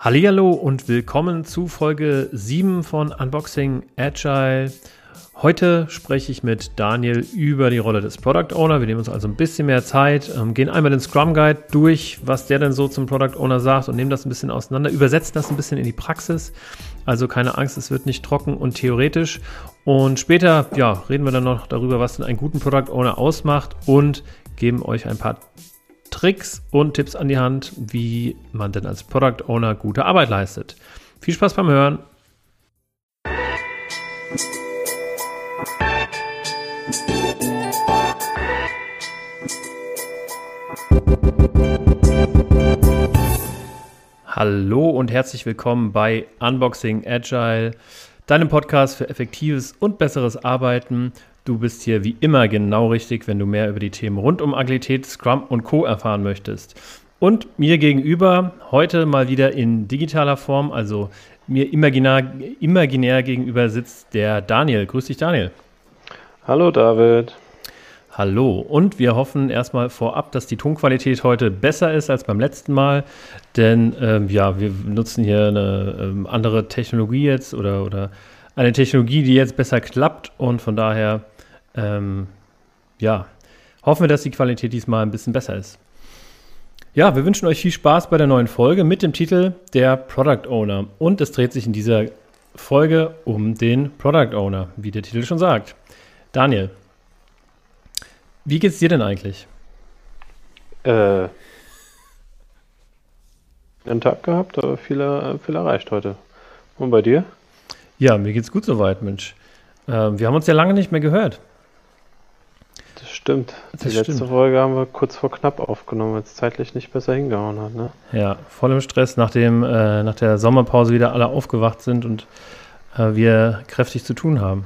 Hallihallo und willkommen zu Folge 7 von Unboxing Agile. Heute spreche ich mit Daniel über die Rolle des Product Owner. Wir nehmen uns also ein bisschen mehr Zeit, ähm, gehen einmal den Scrum Guide durch, was der denn so zum Product Owner sagt und nehmen das ein bisschen auseinander, übersetzen das ein bisschen in die Praxis. Also keine Angst, es wird nicht trocken und theoretisch. Und später, ja, reden wir dann noch darüber, was denn einen guten Product Owner ausmacht und geben euch ein paar Tricks und Tipps an die Hand, wie man denn als Product Owner gute Arbeit leistet. Viel Spaß beim Hören. Hallo und herzlich willkommen bei Unboxing Agile, deinem Podcast für effektives und besseres Arbeiten Du bist hier wie immer genau richtig, wenn du mehr über die Themen rund um Agilität, Scrum und Co. erfahren möchtest. Und mir gegenüber, heute mal wieder in digitaler Form, also mir imaginär, imaginär gegenüber sitzt der Daniel. Grüß dich, Daniel. Hallo, David. Hallo. Und wir hoffen erstmal vorab, dass die Tonqualität heute besser ist als beim letzten Mal. Denn ähm, ja, wir nutzen hier eine ähm, andere Technologie jetzt oder, oder eine Technologie, die jetzt besser klappt. Und von daher ähm, ja, hoffen wir, dass die Qualität diesmal ein bisschen besser ist. Ja, wir wünschen euch viel Spaß bei der neuen Folge mit dem Titel Der Product Owner. Und es dreht sich in dieser Folge um den Product Owner, wie der Titel schon sagt. Daniel, wie geht's dir denn eigentlich? Äh, einen Tag gehabt, aber viel, viel erreicht heute. Und bei dir? Ja, mir geht's gut soweit, Mensch. Äh, wir haben uns ja lange nicht mehr gehört. Stimmt. Das die letzte stimmt. Folge haben wir kurz vor knapp aufgenommen, weil es zeitlich nicht besser hingehauen hat. Ne? Ja, voll im Stress, nachdem äh, nach der Sommerpause wieder alle aufgewacht sind und äh, wir kräftig zu tun haben.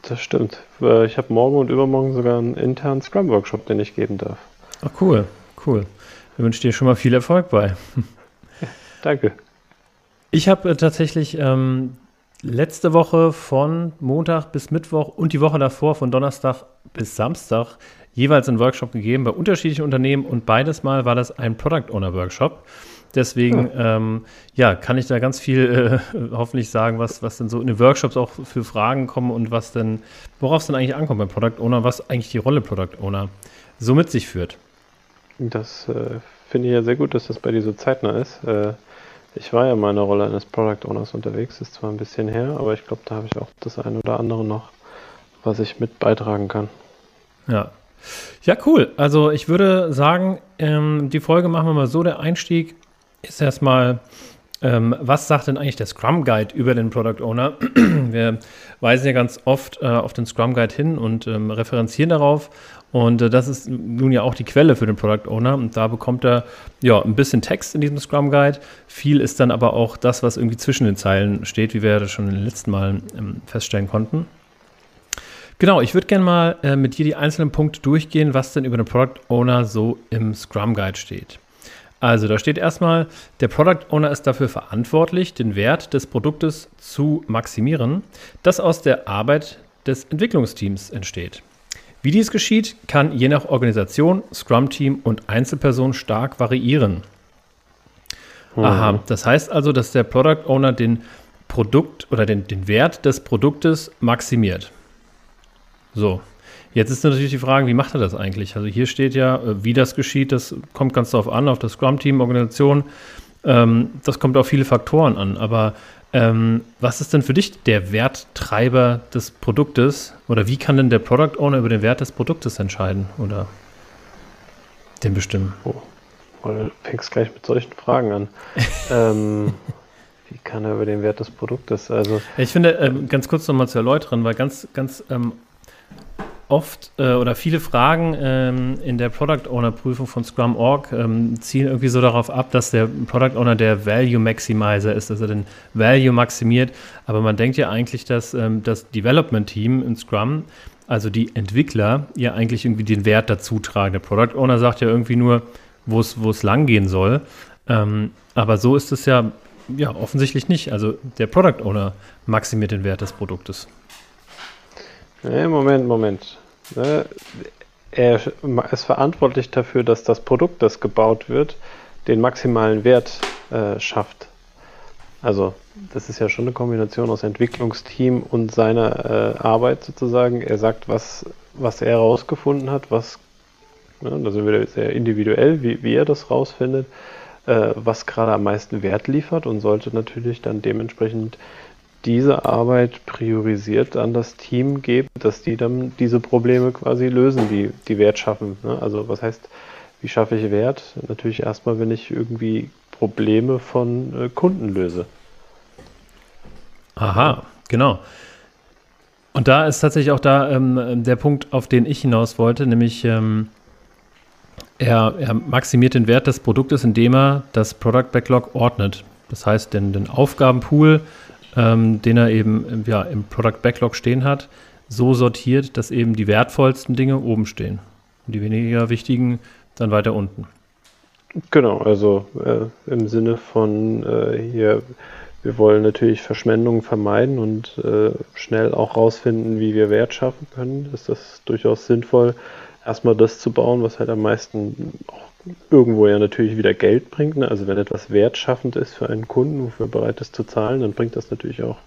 Das stimmt. Äh, ich habe morgen und übermorgen sogar einen internen Scrum-Workshop, den ich geben darf. Ach, cool, cool. Ich wünsche dir schon mal viel Erfolg bei. Danke. Ich habe äh, tatsächlich ähm, letzte Woche von Montag bis Mittwoch und die Woche davor von Donnerstag bis Samstag jeweils einen Workshop gegeben bei unterschiedlichen Unternehmen und beides Mal war das ein Product Owner Workshop. Deswegen, ja, ähm, ja kann ich da ganz viel äh, hoffentlich sagen, was, was denn so in den Workshops auch für Fragen kommen und was denn, worauf es denn eigentlich ankommt beim Product Owner, was eigentlich die Rolle Product Owner so mit sich führt. Das äh, finde ich ja sehr gut, dass das bei dir so zeitnah ist. Äh, ich war ja in der Rolle eines Product Owners unterwegs, ist zwar ein bisschen her, aber ich glaube, da habe ich auch das eine oder andere noch, was ich mit beitragen kann. Ja. Ja, cool. Also ich würde sagen, ähm, die Folge machen wir mal so. Der Einstieg ist erstmal, ähm, was sagt denn eigentlich der Scrum Guide über den Product Owner? wir weisen ja ganz oft äh, auf den Scrum Guide hin und ähm, referenzieren darauf. Und äh, das ist nun ja auch die Quelle für den Product Owner. Und da bekommt er ja ein bisschen Text in diesem Scrum Guide. Viel ist dann aber auch das, was irgendwie zwischen den Zeilen steht, wie wir das schon in den letzten Malen ähm, feststellen konnten. Genau, ich würde gerne mal äh, mit dir die einzelnen Punkte durchgehen, was denn über den Product Owner so im Scrum Guide steht. Also da steht erstmal, der Product Owner ist dafür verantwortlich, den Wert des Produktes zu maximieren, das aus der Arbeit des Entwicklungsteams entsteht. Wie dies geschieht, kann je nach Organisation, Scrum-Team und Einzelperson stark variieren. Mhm. Aha, das heißt also, dass der Product Owner den Produkt oder den, den Wert des Produktes maximiert. So, jetzt ist natürlich die Frage, wie macht er das eigentlich? Also hier steht ja, äh, wie das geschieht, das kommt ganz darauf an, auf das Scrum-Team, Organisation. Ähm, das kommt auf viele Faktoren an, aber ähm, was ist denn für dich der Werttreiber des Produktes? Oder wie kann denn der Product Owner über den Wert des Produktes entscheiden oder den bestimmen? Oh, du fängst gleich mit solchen Fragen an. ähm, wie kann er über den Wert des Produktes? Also ich finde, ähm, ganz kurz nochmal zu erläutern, weil ganz, ganz ähm, oft äh, oder viele Fragen ähm, in der Product Owner Prüfung von Scrum Org ähm, zielen irgendwie so darauf ab, dass der Product Owner der Value Maximizer ist, dass er den Value maximiert. Aber man denkt ja eigentlich, dass ähm, das Development Team in Scrum, also die Entwickler, ja eigentlich irgendwie den Wert dazu tragen. Der Product Owner sagt ja irgendwie nur, wo es lang gehen soll. Ähm, aber so ist es ja, ja offensichtlich nicht. Also der Product Owner maximiert den Wert des Produktes. Nee, Moment, Moment. Ne? Er ist verantwortlich dafür, dass das Produkt, das gebaut wird, den maximalen Wert äh, schafft. Also das ist ja schon eine Kombination aus Entwicklungsteam und seiner äh, Arbeit sozusagen. Er sagt, was, was er herausgefunden hat, was, ja, da sind wir sehr individuell, wie, wie er das rausfindet, äh, was gerade am meisten Wert liefert und sollte natürlich dann dementsprechend diese Arbeit priorisiert an das Team geben, dass die dann diese Probleme quasi lösen, die, die Wert schaffen. Ne? Also was heißt, wie schaffe ich Wert? Natürlich erstmal, wenn ich irgendwie Probleme von äh, Kunden löse. Aha, genau. Und da ist tatsächlich auch da ähm, der Punkt, auf den ich hinaus wollte, nämlich ähm, er, er, maximiert den Wert des Produktes, indem er das Product Backlog ordnet. Das heißt, den, den Aufgabenpool, ähm, den er eben ja, im Product Backlog stehen hat, so sortiert, dass eben die wertvollsten Dinge oben stehen und die weniger wichtigen dann weiter unten. Genau, also äh, im Sinne von äh, hier wir wollen natürlich Verschwendungen vermeiden und äh, schnell auch rausfinden, wie wir Wert schaffen können. Ist das durchaus sinnvoll, erstmal das zu bauen, was halt am meisten auch irgendwo ja natürlich wieder Geld bringt. Ne? Also wenn etwas wertschaffend ist für einen Kunden, wofür er bereit ist zu zahlen, dann bringt das natürlich auch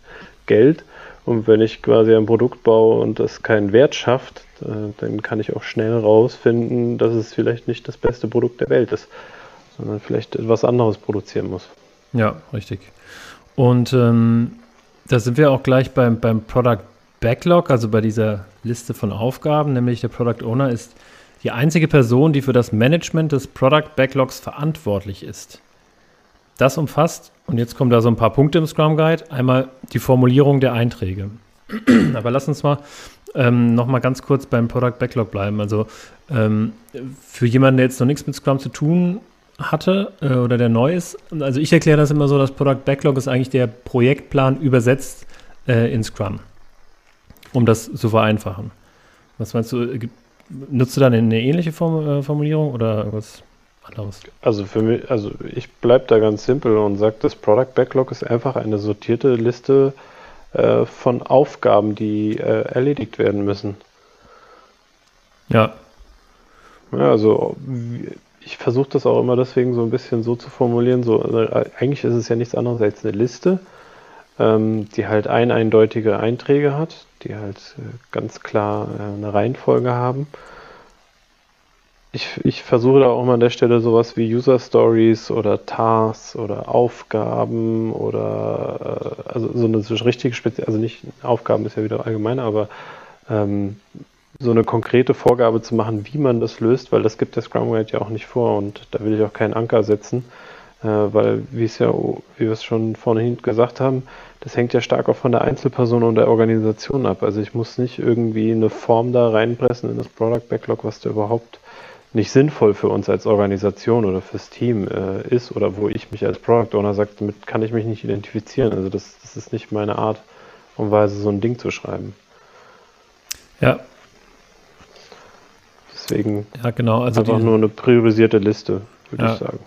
Geld. Und wenn ich quasi ein Produkt baue und das keinen Wert schafft, äh, dann kann ich auch schnell rausfinden, dass es vielleicht nicht das beste Produkt der Welt ist, sondern vielleicht etwas anderes produzieren muss. Ja, richtig. Und ähm, da sind wir auch gleich beim, beim Product Backlog, also bei dieser Liste von Aufgaben, nämlich der Product Owner ist die einzige Person, die für das Management des Product Backlogs verantwortlich ist. Das umfasst, und jetzt kommen da so ein paar Punkte im Scrum Guide, einmal die Formulierung der Einträge. Aber lass uns mal ähm, noch mal ganz kurz beim Product Backlog bleiben. Also ähm, für jemanden, der jetzt noch nichts mit Scrum zu tun hatte äh, oder der neu ist. Also ich erkläre das immer so, das Product Backlog ist eigentlich der Projektplan übersetzt äh, in Scrum, um das zu vereinfachen. Was meinst du, äh, nutzt du dann eine ähnliche Form, äh, Formulierung oder irgendwas anderes? Also für mich, also ich bleibe da ganz simpel und sage, das Product Backlog ist einfach eine sortierte Liste äh, von Aufgaben, die äh, erledigt werden müssen. Ja. Ja, also ich versuche das auch immer deswegen so ein bisschen so zu formulieren. So, also eigentlich ist es ja nichts anderes als eine Liste, ähm, die halt ein eindeutige Einträge hat, die halt äh, ganz klar äh, eine Reihenfolge haben. Ich, ich versuche da auch mal an der Stelle sowas wie User Stories oder Tasks oder Aufgaben oder äh, also so eine so richtige Spezial, also nicht Aufgaben ist ja wieder allgemein, aber ähm, so eine konkrete Vorgabe zu machen, wie man das löst, weil das gibt der Scrum Guide ja auch nicht vor und da will ich auch keinen Anker setzen, äh, weil wie es ja, wie wir es schon vorhin gesagt haben, das hängt ja stark auch von der Einzelperson und der Organisation ab. Also ich muss nicht irgendwie eine Form da reinpressen in das Product Backlog, was da überhaupt nicht sinnvoll für uns als Organisation oder fürs Team äh, ist oder wo ich mich als Product Owner sage, damit kann ich mich nicht identifizieren. Also das, das ist nicht meine Art und Weise, so ein Ding zu schreiben. Ja, Deswegen ja, genau, also einfach die, nur eine priorisierte Liste, würde ja. ich sagen.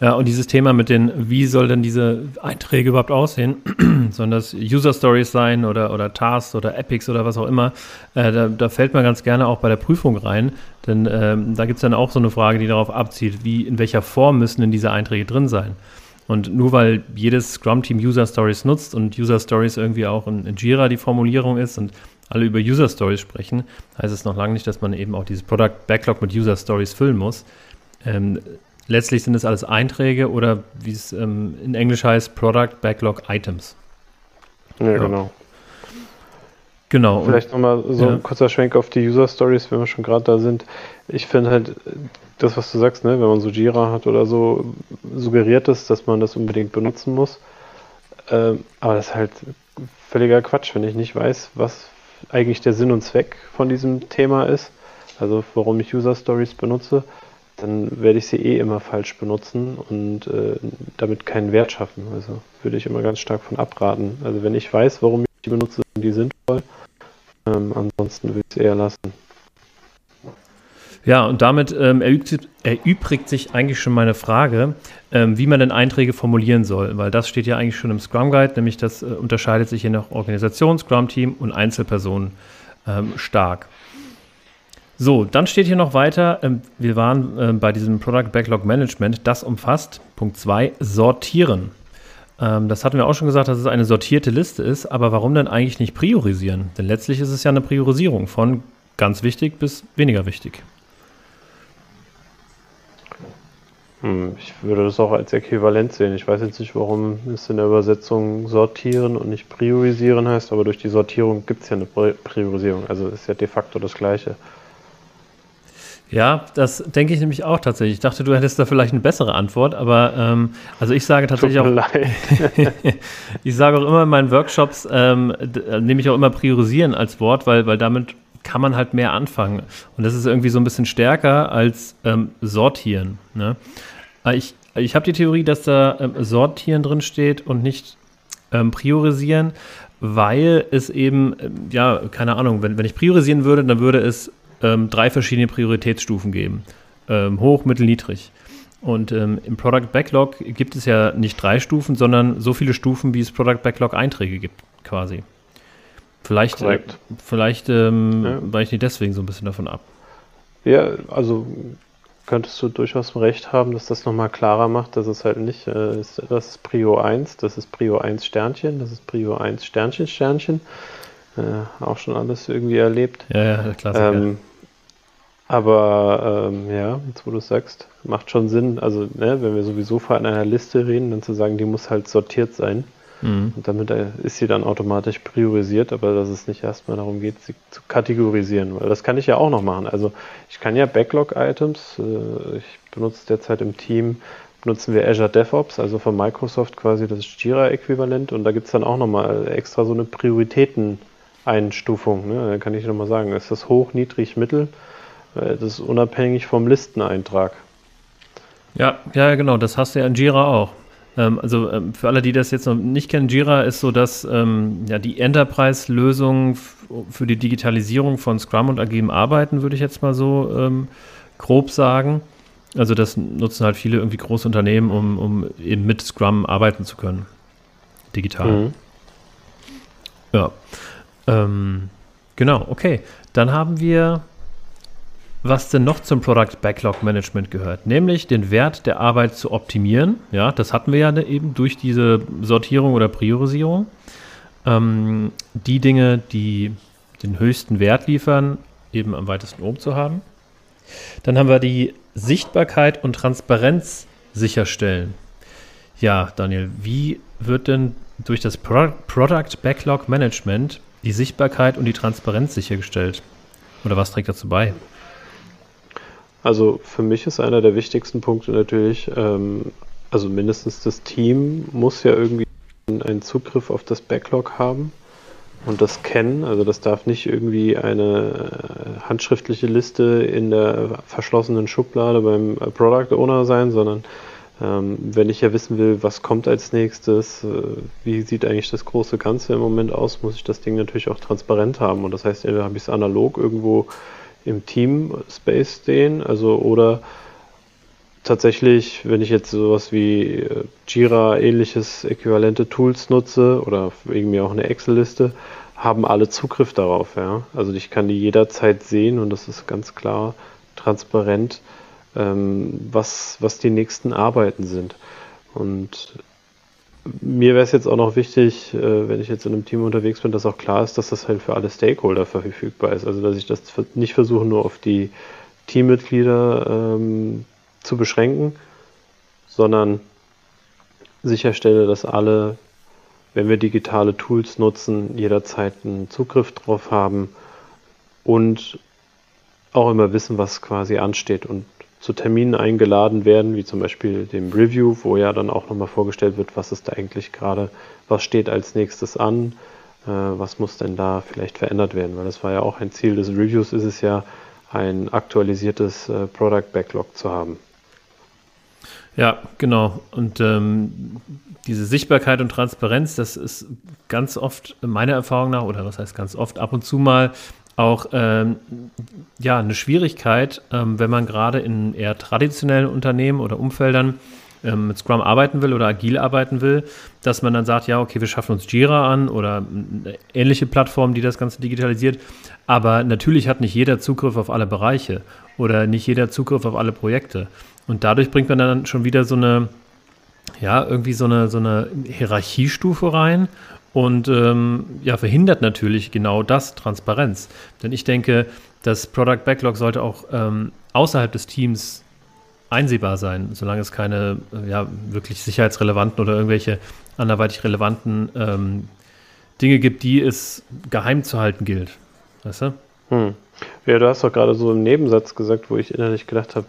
Ja, und dieses Thema mit den, wie soll denn diese Einträge überhaupt aussehen? Sollen das User Stories sein oder, oder Tasks oder Epics oder was auch immer? Äh, da, da, fällt man ganz gerne auch bei der Prüfung rein, denn ähm, da gibt es dann auch so eine Frage, die darauf abzielt, wie, in welcher Form müssen denn diese Einträge drin sein? Und nur weil jedes Scrum-Team User Stories nutzt und User Stories irgendwie auch in, in Jira die Formulierung ist und alle über User Stories sprechen, heißt es noch lange nicht, dass man eben auch dieses Product Backlog mit User Stories füllen muss. Ähm, letztlich sind es alles Einträge oder wie es ähm, in Englisch heißt, Product Backlog Items. Ja, ja. genau. Genau. Vielleicht nochmal so ja. ein kurzer Schwenk auf die User Stories, wenn wir schon gerade da sind. Ich finde halt, das, was du sagst, ne, wenn man so Jira hat oder so, suggeriert es, dass man das unbedingt benutzen muss. Ähm, aber das ist halt völliger Quatsch, wenn ich nicht weiß, was eigentlich der Sinn und Zweck von diesem Thema ist, also warum ich User Stories benutze, dann werde ich sie eh immer falsch benutzen und äh, damit keinen Wert schaffen. Also würde ich immer ganz stark von abraten. Also wenn ich weiß, warum ich die benutze, sind die sinnvoll. Ähm, ansonsten würde ich sie eher lassen. Ja, und damit ähm, erübrigt, erübrigt, sich eigentlich schon meine Frage, ähm, wie man denn Einträge formulieren soll, weil das steht ja eigentlich schon im Scrum Guide, nämlich das äh, unterscheidet sich je nach Organisation, Scrum Team und Einzelpersonen ähm, stark. So, dann steht hier noch weiter, ähm, wir waren äh, bei diesem Product Backlog Management, das umfasst, Punkt 2, sortieren. Ähm, das hatten wir auch schon gesagt, dass es eine sortierte Liste ist, aber warum denn eigentlich nicht priorisieren? Denn letztlich ist es ja eine Priorisierung von ganz wichtig bis weniger wichtig. Hm, ich würde das auch als äquivalent sehen. Ich weiß jetzt nicht, warum es in der Übersetzung sortieren und nicht priorisieren heißt, aber durch die Sortierung gibt es ja eine Priorisierung. Also ist ja de facto das Gleiche. Ja, das denke ich nämlich auch tatsächlich. Ich dachte, du hättest da vielleicht eine bessere Antwort, aber ähm, also ich sage tatsächlich auch. ich sage auch immer in meinen Workshops, ähm, äh, nehme ich auch immer priorisieren als Wort, weil, weil damit kann man halt mehr anfangen. Und das ist irgendwie so ein bisschen stärker als ähm, sortieren. Ne? Ich, ich habe die Theorie, dass da ähm, sortieren drin steht und nicht ähm, priorisieren, weil es eben, ähm, ja, keine Ahnung, wenn, wenn ich priorisieren würde, dann würde es ähm, drei verschiedene Prioritätsstufen geben. Ähm, hoch, mittel, niedrig. Und ähm, im Product Backlog gibt es ja nicht drei Stufen, sondern so viele Stufen, wie es Product Backlog Einträge gibt, quasi. Vielleicht, äh, vielleicht ähm, ja. weiche ich deswegen so ein bisschen davon ab. Ja, also könntest du durchaus recht haben, dass das nochmal klarer macht, dass es halt nicht, äh, ist, das ist Prio 1, das ist Prio 1 Sternchen, das ist Prio 1 Sternchen, Sternchen. Äh, auch schon alles irgendwie erlebt. Ja, ja, Klassiker. Ähm, aber ähm, ja, jetzt wo du sagst, macht schon Sinn. Also, ne, wenn wir sowieso von einer Liste reden, dann zu sagen, die muss halt sortiert sein. Mhm. Und damit äh, ist sie dann automatisch priorisiert, aber dass es nicht erstmal darum geht, sie zu kategorisieren. Weil das kann ich ja auch noch machen. Also ich kann ja Backlog-Items, äh, ich benutze derzeit im Team, benutzen wir Azure DevOps, also von Microsoft quasi das Jira-Äquivalent und da gibt es dann auch nochmal extra so eine Prioritäten-Einstufung. Ne? Da kann ich nochmal sagen, ist das hoch, niedrig, mittel? Das ist unabhängig vom Listeneintrag. Ja, ja, genau, das hast du ja in Jira auch. Ähm, also ähm, für alle, die das jetzt noch nicht kennen, Jira ist so, dass ähm, ja, die Enterprise-Lösung für die Digitalisierung von Scrum und agilem Arbeiten, würde ich jetzt mal so ähm, grob sagen. Also das nutzen halt viele irgendwie große Unternehmen, um, um eben mit Scrum arbeiten zu können. Digital. Mhm. Ja. Ähm, genau, okay. Dann haben wir was denn noch zum Product Backlog Management gehört, nämlich den Wert der Arbeit zu optimieren. Ja, das hatten wir ja eben durch diese Sortierung oder Priorisierung. Ähm, die Dinge, die den höchsten Wert liefern, eben am weitesten oben zu haben. Dann haben wir die Sichtbarkeit und Transparenz sicherstellen. Ja, Daniel, wie wird denn durch das Product Backlog Management die Sichtbarkeit und die Transparenz sichergestellt? Oder was trägt dazu bei? Also für mich ist einer der wichtigsten Punkte natürlich, ähm, also mindestens das Team muss ja irgendwie einen Zugriff auf das Backlog haben und das kennen. Also das darf nicht irgendwie eine äh, handschriftliche Liste in der verschlossenen Schublade beim äh, Product Owner sein, sondern ähm, wenn ich ja wissen will, was kommt als nächstes, äh, wie sieht eigentlich das große Ganze im Moment aus, muss ich das Ding natürlich auch transparent haben. Und das heißt, entweder habe ich es analog irgendwo im Team-Space stehen, also oder tatsächlich, wenn ich jetzt sowas wie äh, Jira ähnliches äquivalente Tools nutze oder irgendwie auch eine Excel-Liste, haben alle Zugriff darauf. Ja? Also ich kann die jederzeit sehen und das ist ganz klar transparent, ähm, was, was die nächsten Arbeiten sind. Und mir wäre es jetzt auch noch wichtig, äh, wenn ich jetzt in einem Team unterwegs bin, dass auch klar ist, dass das halt für alle Stakeholder verfügbar ist. Also dass ich das nicht versuche, nur auf die Teammitglieder ähm, zu beschränken, sondern sicherstelle, dass alle, wenn wir digitale Tools nutzen, jederzeit einen Zugriff drauf haben und auch immer wissen, was quasi ansteht und zu Terminen eingeladen werden, wie zum Beispiel dem Review, wo ja dann auch nochmal vorgestellt wird, was ist da eigentlich gerade, was steht als nächstes an, äh, was muss denn da vielleicht verändert werden, weil das war ja auch ein Ziel des Reviews, ist es ja, ein aktualisiertes äh, Product Backlog zu haben. Ja, genau. Und ähm, diese Sichtbarkeit und Transparenz, das ist ganz oft meiner Erfahrung nach, oder was heißt ganz oft, ab und zu mal auch ähm, ja, eine Schwierigkeit, ähm, wenn man gerade in eher traditionellen Unternehmen oder Umfeldern ähm, mit Scrum arbeiten will oder agil arbeiten will, dass man dann sagt, ja, okay, wir schaffen uns Jira an oder ähnliche Plattform, die das Ganze digitalisiert. Aber natürlich hat nicht jeder Zugriff auf alle Bereiche oder nicht jeder Zugriff auf alle Projekte. Und dadurch bringt man dann schon wieder so eine, ja, irgendwie so eine, so eine Hierarchiestufe rein und ähm, ja, verhindert natürlich genau das, Transparenz. Denn ich denke, das Product Backlog sollte auch ähm, außerhalb des Teams einsehbar sein, solange es keine äh, ja, wirklich sicherheitsrelevanten oder irgendwelche anderweitig relevanten ähm, Dinge gibt, die es geheim zu halten gilt. Weißt du? Hm. Ja, du hast doch gerade so im Nebensatz gesagt, wo ich innerlich gedacht habe,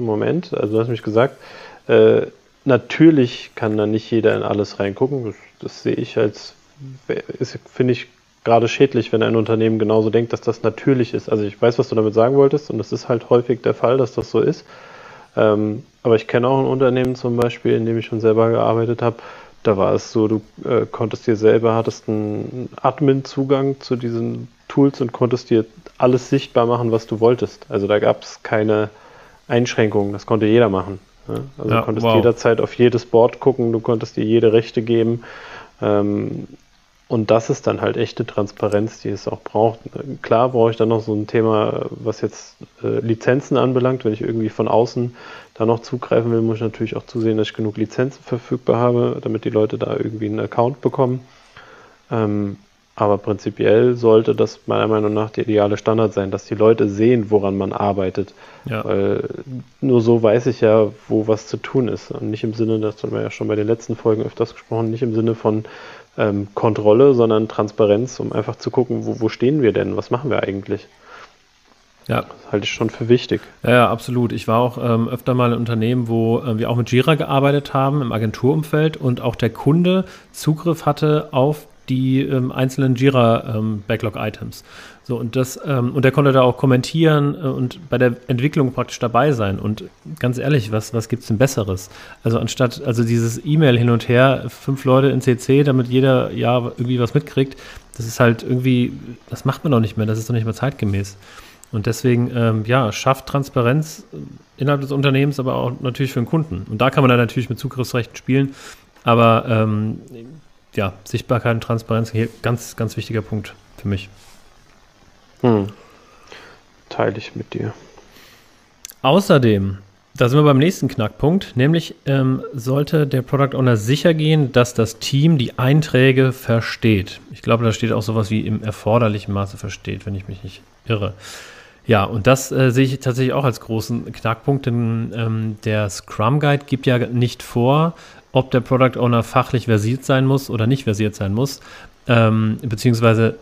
Moment, also du hast mich gesagt, äh, natürlich kann da nicht jeder in alles reingucken. Das, das sehe ich als, finde ich gerade schädlich, wenn ein Unternehmen genauso denkt, dass das natürlich ist. Also ich weiß, was du damit sagen wolltest und das ist halt häufig der Fall, dass das so ist. Ähm, aber ich kenne auch ein Unternehmen zum Beispiel, in dem ich schon selber gearbeitet habe. Da war es so, du äh, konntest dir selber, hattest einen Admin-Zugang zu diesen Tools und konntest dir alles sichtbar machen, was du wolltest. Also da gab es keine Einschränkungen, das konnte jeder machen. Ja? Also ja, du konntest wow. jederzeit auf jedes Board gucken, du konntest dir jede Rechte geben. Ähm, und das ist dann halt echte Transparenz, die es auch braucht. Klar brauche ich dann noch so ein Thema, was jetzt äh, Lizenzen anbelangt. Wenn ich irgendwie von außen da noch zugreifen will, muss ich natürlich auch zusehen, dass ich genug Lizenzen verfügbar habe, damit die Leute da irgendwie einen Account bekommen. Ähm, aber prinzipiell sollte das meiner Meinung nach der ideale Standard sein, dass die Leute sehen, woran man arbeitet. Ja. Weil nur so weiß ich ja, wo was zu tun ist. Und nicht im Sinne, das haben wir ja schon bei den letzten Folgen öfters gesprochen, nicht im Sinne von ähm, Kontrolle, sondern Transparenz, um einfach zu gucken, wo, wo stehen wir denn, was machen wir eigentlich. Ja. Das halte ich schon für wichtig. Ja, ja absolut. Ich war auch ähm, öfter mal in Unternehmen, wo äh, wir auch mit Jira gearbeitet haben im Agenturumfeld und auch der Kunde Zugriff hatte auf die ähm, einzelnen Jira-Backlog-Items. Ähm, so, und das, ähm, und er konnte da auch kommentieren äh, und bei der Entwicklung praktisch dabei sein. Und ganz ehrlich, was, was gibt es denn Besseres? Also anstatt, also dieses E-Mail hin und her, fünf Leute in CC, damit jeder ja irgendwie was mitkriegt, das ist halt irgendwie, das macht man doch nicht mehr, das ist doch nicht mehr zeitgemäß. Und deswegen, ähm, ja, schafft Transparenz innerhalb des Unternehmens, aber auch natürlich für den Kunden. Und da kann man dann natürlich mit Zugriffsrechten spielen. Aber ähm, ja, Sichtbarkeit und Transparenz hier ganz, ganz wichtiger Punkt für mich. Hm. Teile ich mit dir. Außerdem, da sind wir beim nächsten Knackpunkt, nämlich ähm, sollte der Product Owner sicher gehen, dass das Team die Einträge versteht. Ich glaube, da steht auch sowas wie im erforderlichen Maße versteht, wenn ich mich nicht irre. Ja, und das äh, sehe ich tatsächlich auch als großen Knackpunkt, denn ähm, der Scrum Guide gibt ja nicht vor, ob der Product Owner fachlich versiert sein muss oder nicht versiert sein muss. Ähm, beziehungsweise,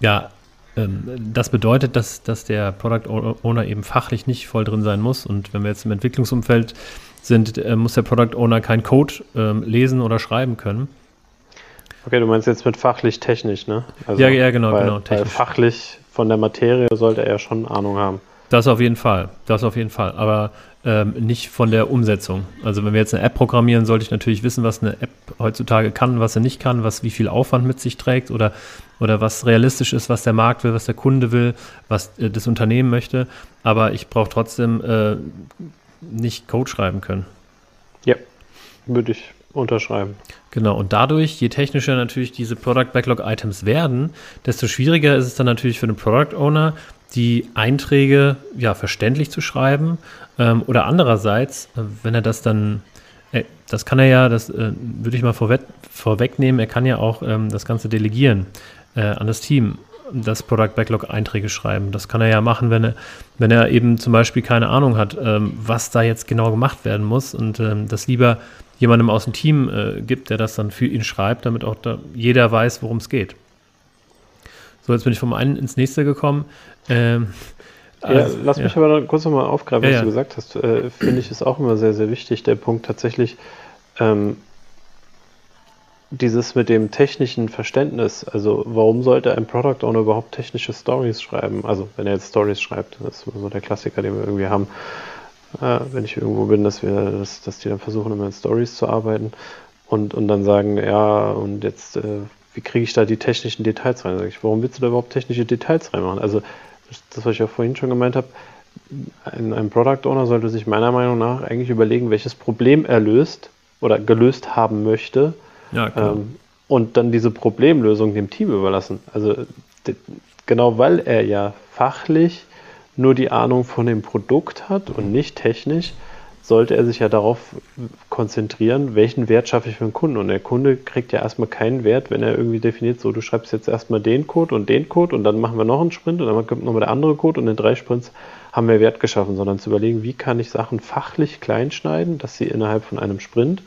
ja, ähm, das bedeutet, dass, dass der Product Owner eben fachlich nicht voll drin sein muss. Und wenn wir jetzt im Entwicklungsumfeld sind, äh, muss der Product Owner keinen Code ähm, lesen oder schreiben können. Okay, du meinst jetzt mit fachlich technisch, ne? Also, ja, ja, genau, weil, genau. Technisch. Fachlich von der Materie sollte er schon Ahnung haben. Das auf jeden Fall, das auf jeden Fall. Aber ähm, nicht von der Umsetzung. Also wenn wir jetzt eine App programmieren, sollte ich natürlich wissen, was eine App heutzutage kann, was sie nicht kann, was wie viel Aufwand mit sich trägt oder, oder was realistisch ist, was der Markt will, was der Kunde will, was äh, das Unternehmen möchte. Aber ich brauche trotzdem äh, nicht Code schreiben können. Ja, würde ich unterschreiben. Genau, und dadurch, je technischer natürlich diese Product Backlog Items werden, desto schwieriger ist es dann natürlich für den Product Owner, die Einträge ja verständlich zu schreiben ähm, oder andererseits, äh, wenn er das dann, äh, das kann er ja, das äh, würde ich mal vorweg, vorwegnehmen, er kann ja auch ähm, das Ganze delegieren äh, an das Team, das Product Backlog Einträge schreiben. Das kann er ja machen, wenn er, wenn er eben zum Beispiel keine Ahnung hat, ähm, was da jetzt genau gemacht werden muss und ähm, das lieber jemandem aus dem Team äh, gibt, der das dann für ihn schreibt, damit auch da jeder weiß, worum es geht. So, jetzt bin ich vom einen ins nächste gekommen. Ähm, also, ja, lass mich ja. aber kurz nochmal aufgreifen, was du gesagt hast. Äh, Finde ich ist auch immer sehr, sehr wichtig, der Punkt tatsächlich, ähm, dieses mit dem technischen Verständnis, also warum sollte ein Product Owner überhaupt technische Stories schreiben? Also wenn er jetzt Stories schreibt, das ist so der Klassiker, den wir irgendwie haben, äh, wenn ich irgendwo bin, dass wir, dass, dass die dann versuchen, immer in Stories zu arbeiten und, und dann sagen, ja, und jetzt äh, wie kriege ich da die technischen Details rein? Sag ich, warum willst du da überhaupt technische Details reinmachen? Also, das, was ich ja vorhin schon gemeint habe, ein, ein Product Owner sollte sich meiner Meinung nach eigentlich überlegen, welches Problem er löst oder gelöst haben möchte. Ja, ähm, und dann diese Problemlösung dem Team überlassen. Also genau weil er ja fachlich nur die Ahnung von dem Produkt hat und nicht technisch, sollte er sich ja darauf konzentrieren, welchen Wert schaffe ich für den Kunden. Und der Kunde kriegt ja erstmal keinen Wert, wenn er irgendwie definiert, so du schreibst jetzt erstmal den Code und den Code und dann machen wir noch einen Sprint und dann kommt nochmal der andere Code und in drei Sprints haben wir Wert geschaffen, sondern zu überlegen, wie kann ich Sachen fachlich klein schneiden, dass sie innerhalb von einem Sprint,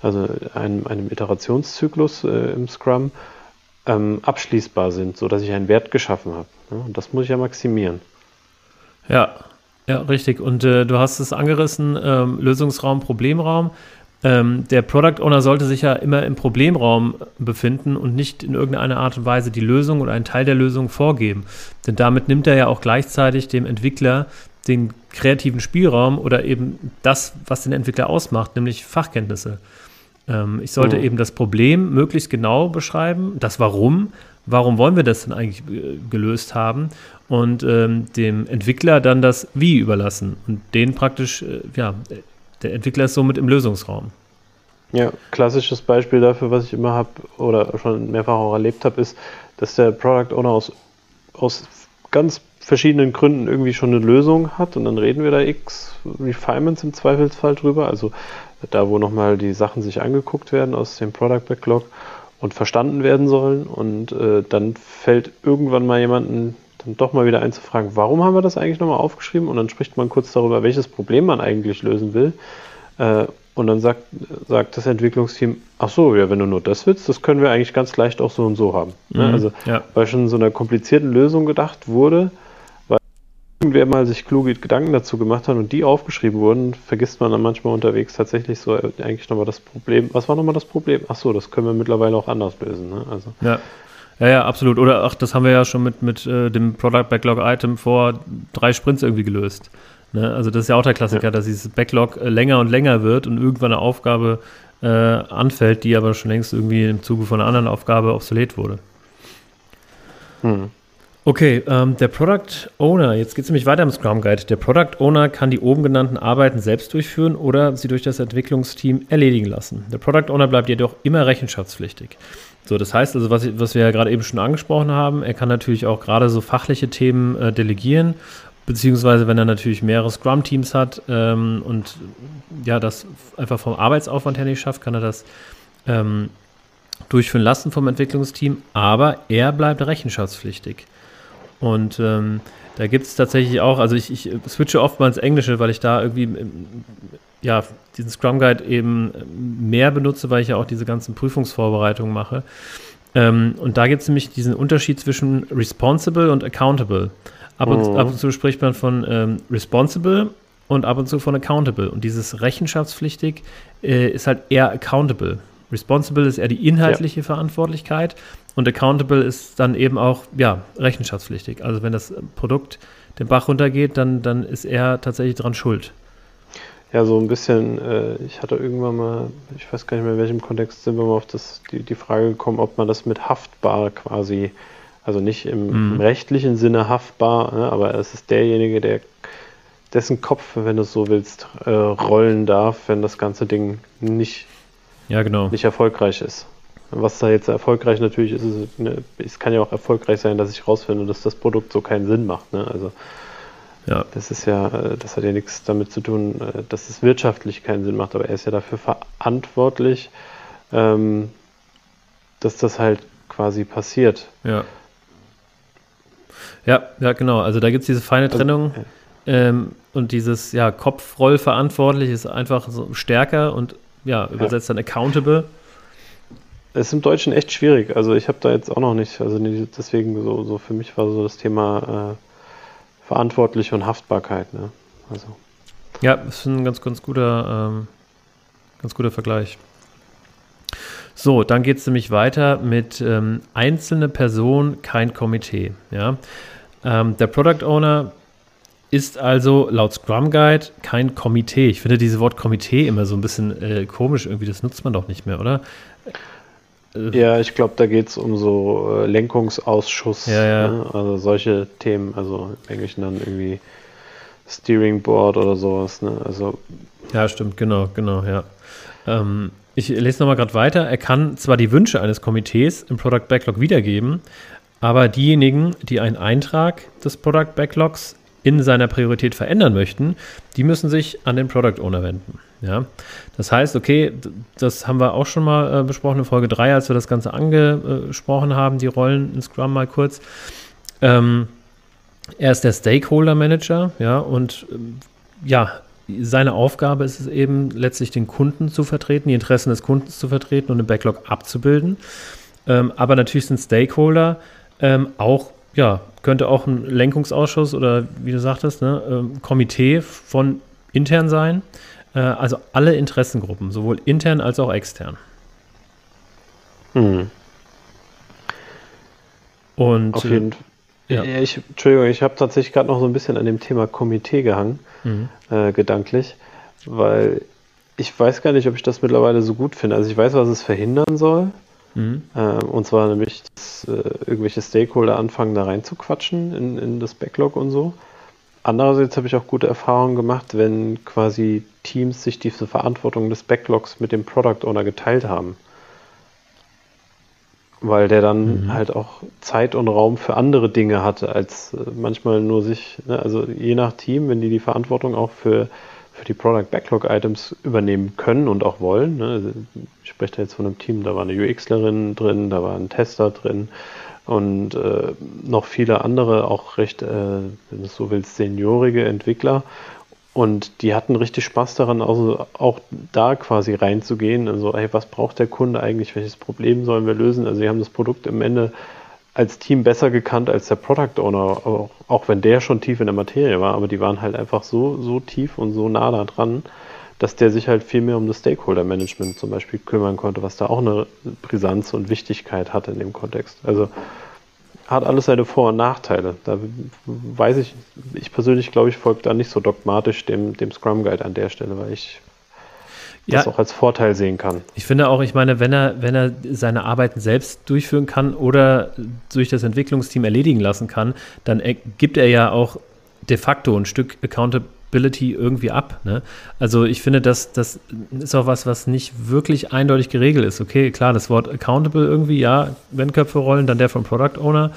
also einem, einem Iterationszyklus äh, im Scrum, ähm, abschließbar sind, sodass ich einen Wert geschaffen habe. Ja, und das muss ich ja maximieren. Ja, ja, richtig. Und äh, du hast es angerissen, ähm, Lösungsraum, Problemraum. Ähm, der Product Owner sollte sich ja immer im Problemraum befinden und nicht in irgendeiner Art und Weise die Lösung oder einen Teil der Lösung vorgeben. Denn damit nimmt er ja auch gleichzeitig dem Entwickler den kreativen Spielraum oder eben das, was den Entwickler ausmacht, nämlich Fachkenntnisse. Ähm, ich sollte mhm. eben das Problem möglichst genau beschreiben, das Warum, warum wollen wir das denn eigentlich äh, gelöst haben und ähm, dem Entwickler dann das Wie überlassen und den praktisch, äh, ja, der Entwickler ist somit im Lösungsraum. Ja, klassisches Beispiel dafür, was ich immer habe oder schon mehrfach auch erlebt habe, ist, dass der Product Owner aus, aus ganz verschiedenen Gründen irgendwie schon eine Lösung hat und dann reden wir da x Refinements im Zweifelsfall drüber, also da, wo nochmal die Sachen sich angeguckt werden aus dem Product Backlog und verstanden werden sollen. Und äh, dann fällt irgendwann mal jemanden dann doch mal wieder einzufragen, warum haben wir das eigentlich nochmal aufgeschrieben? Und dann spricht man kurz darüber, welches Problem man eigentlich lösen will. Äh, und dann sagt, sagt das Entwicklungsteam, ach so, ja, wenn du nur das willst, das können wir eigentlich ganz leicht auch so und so haben. Ne? Mhm, also, ja. weil schon so einer komplizierten Lösung gedacht wurde, irgendwer mal sich kluge Gedanken dazu gemacht hat und die aufgeschrieben wurden, vergisst man dann manchmal unterwegs tatsächlich so äh, eigentlich nochmal das Problem. Was war nochmal das Problem? Ach so, das können wir mittlerweile auch anders lösen. Ne? Also. Ja. Ja, ja, absolut. Oder ach, das haben wir ja schon mit, mit äh, dem Product Backlog Item vor drei Sprints irgendwie gelöst. Ne? Also das ist ja auch der Klassiker, ja. dass dieses Backlog äh, länger und länger wird und irgendwann eine Aufgabe äh, anfällt, die aber schon längst irgendwie im Zuge von einer anderen Aufgabe obsolet wurde. Hm. Okay, ähm, der Product Owner, jetzt geht es nämlich weiter im Scrum Guide. Der Product Owner kann die oben genannten Arbeiten selbst durchführen oder sie durch das Entwicklungsteam erledigen lassen. Der Product Owner bleibt jedoch immer rechenschaftspflichtig. So, das heißt also, was, was wir ja gerade eben schon angesprochen haben, er kann natürlich auch gerade so fachliche Themen äh, delegieren, beziehungsweise wenn er natürlich mehrere Scrum-Teams hat ähm, und ja, das einfach vom Arbeitsaufwand her nicht schafft, kann er das ähm, durchführen lassen vom Entwicklungsteam, aber er bleibt rechenschaftspflichtig. Und ähm, da gibt es tatsächlich auch, also ich, ich switche oftmals Englische, weil ich da irgendwie ähm, ja, diesen Scrum Guide eben mehr benutze, weil ich ja auch diese ganzen Prüfungsvorbereitungen mache. Ähm, und da gibt es nämlich diesen Unterschied zwischen responsible und accountable. Ab und, oh. ab und zu spricht man von ähm, responsible und ab und zu von accountable. Und dieses rechenschaftspflichtig äh, ist halt eher accountable. Responsible ist eher die inhaltliche ja. Verantwortlichkeit und accountable ist dann eben auch, ja, rechenschaftspflichtig. Also wenn das Produkt den Bach runtergeht, dann, dann ist er tatsächlich dran schuld. Ja, so ein bisschen, äh, ich hatte irgendwann mal, ich weiß gar nicht mehr in welchem Kontext sind wir mal auf das, die, die Frage gekommen, ob man das mit haftbar quasi, also nicht im, mhm. rechtlichen Sinne haftbar, ne, aber es ist derjenige, der dessen Kopf, wenn du es so willst, äh, rollen darf, wenn das ganze Ding nicht, ja, genau. nicht erfolgreich ist. Was da jetzt erfolgreich natürlich ist, ist ne, es kann ja auch erfolgreich sein, dass ich rausfinde, dass das Produkt so keinen Sinn macht. Ne? Also ja. das ist ja, äh, das hat ja nichts damit zu tun, äh, dass es wirtschaftlich keinen Sinn macht, aber er ist ja dafür verantwortlich, ähm, dass das halt quasi passiert. Ja. Ja, ja, genau. Also da gibt es diese feine also, Trennung. Also, ähm, und dieses ja, Kopfrollverantwortlich ist einfach so stärker und ja, übersetzt ja. dann accountable. Es ist im Deutschen echt schwierig. Also ich habe da jetzt auch noch nicht, also deswegen so, so für mich war so das Thema äh, verantwortlich und Haftbarkeit. Ne? Also. Ja, das ist ein ganz, ganz guter, ähm, ganz guter Vergleich. So, dann geht es nämlich weiter mit ähm, einzelne Person, kein Komitee. Ja? Ähm, der Product Owner ist also laut Scrum Guide kein Komitee. Ich finde dieses Wort Komitee immer so ein bisschen äh, komisch irgendwie, das nutzt man doch nicht mehr, oder? Äh, ja, ich glaube, da geht es um so äh, Lenkungsausschuss, ja, ja. Ne? also solche Themen, also im Englischen dann irgendwie Steering Board oder sowas. Ne? Also ja, stimmt, genau, genau, ja. Ähm, ich lese nochmal gerade weiter. Er kann zwar die Wünsche eines Komitees im Product Backlog wiedergeben, aber diejenigen, die einen Eintrag des Product Backlogs in seiner Priorität verändern möchten, die müssen sich an den Product Owner wenden. Ja, das heißt, okay, das haben wir auch schon mal äh, besprochen in Folge 3, als wir das Ganze angesprochen haben, die Rollen in Scrum mal kurz. Ähm, er ist der Stakeholder Manager, ja, und ähm, ja, seine Aufgabe ist es eben letztlich den Kunden zu vertreten, die Interessen des Kundens zu vertreten und den Backlog abzubilden. Ähm, aber natürlich sind Stakeholder ähm, auch, ja, könnte auch ein Lenkungsausschuss oder wie du sagtest, ne, ähm, Komitee von intern sein. Äh, also alle Interessengruppen, sowohl intern als auch extern. Hm. Und auf jeden Fall. Ja. Ich, Entschuldigung, ich habe tatsächlich gerade noch so ein bisschen an dem Thema Komitee gehangen, mhm. äh, gedanklich, weil ich weiß gar nicht, ob ich das mittlerweile so gut finde. Also ich weiß, was es verhindern soll. Mhm. Äh, und zwar nämlich, dass äh, irgendwelche Stakeholder anfangen, da reinzuquatschen in, in das Backlog und so. Andererseits habe ich auch gute Erfahrungen gemacht, wenn quasi Teams sich diese Verantwortung des Backlogs mit dem Product Owner geteilt haben weil der dann mhm. halt auch Zeit und Raum für andere Dinge hatte, als äh, manchmal nur sich, ne, also je nach Team, wenn die die Verantwortung auch für, für die Product Backlog Items übernehmen können und auch wollen. Ne, also ich spreche da jetzt von einem Team, da war eine UXlerin drin, da war ein Tester drin und äh, noch viele andere, auch recht, äh, wenn du so willst, seniorige Entwickler. Und die hatten richtig Spaß daran, also auch da quasi reinzugehen. Also, hey, was braucht der Kunde eigentlich? Welches Problem sollen wir lösen? Also, sie haben das Produkt im Ende als Team besser gekannt als der Product Owner, auch, auch, wenn der schon tief in der Materie war, aber die waren halt einfach so, so tief und so nah da dran, dass der sich halt viel mehr um das Stakeholder Management zum Beispiel kümmern konnte, was da auch eine Brisanz und Wichtigkeit hatte in dem Kontext. Also, hat alles seine Vor- und Nachteile. Da weiß ich, ich persönlich glaube ich, folge da nicht so dogmatisch dem, dem Scrum Guide an der Stelle, weil ich ja, das auch als Vorteil sehen kann. Ich finde auch, ich meine, wenn er, wenn er seine Arbeiten selbst durchführen kann oder durch das Entwicklungsteam erledigen lassen kann, dann gibt er ja auch de facto ein Stück Accountability Accountability irgendwie ab. Ne? Also ich finde, das, das ist auch was, was nicht wirklich eindeutig geregelt ist. Okay, klar, das Wort accountable irgendwie, ja, wenn Köpfe rollen, dann der vom Product Owner.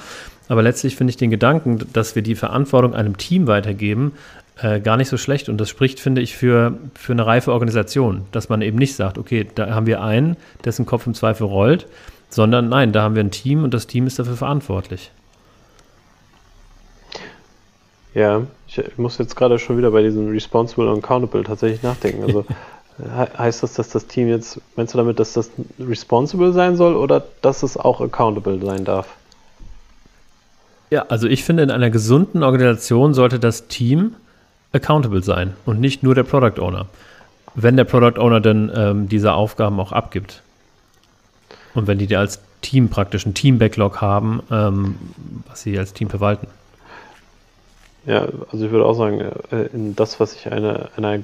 Aber letztlich finde ich den Gedanken, dass wir die Verantwortung einem Team weitergeben, äh, gar nicht so schlecht. Und das spricht, finde ich, für, für eine reife Organisation, dass man eben nicht sagt, okay, da haben wir einen, dessen Kopf im Zweifel rollt, sondern nein, da haben wir ein Team und das Team ist dafür verantwortlich. Ja, ich muss jetzt gerade schon wieder bei diesem Responsible und Accountable tatsächlich nachdenken. Also heißt das, dass das Team jetzt, meinst du damit, dass das responsible sein soll oder dass es auch accountable sein darf? Ja, also ich finde, in einer gesunden Organisation sollte das Team accountable sein und nicht nur der Product Owner. Wenn der Product Owner denn ähm, diese Aufgaben auch abgibt. Und wenn die als Team praktisch ein Team-Backlog haben, ähm, was sie als Team verwalten. Ja, also ich würde auch sagen, äh, in das, was ich eine, einer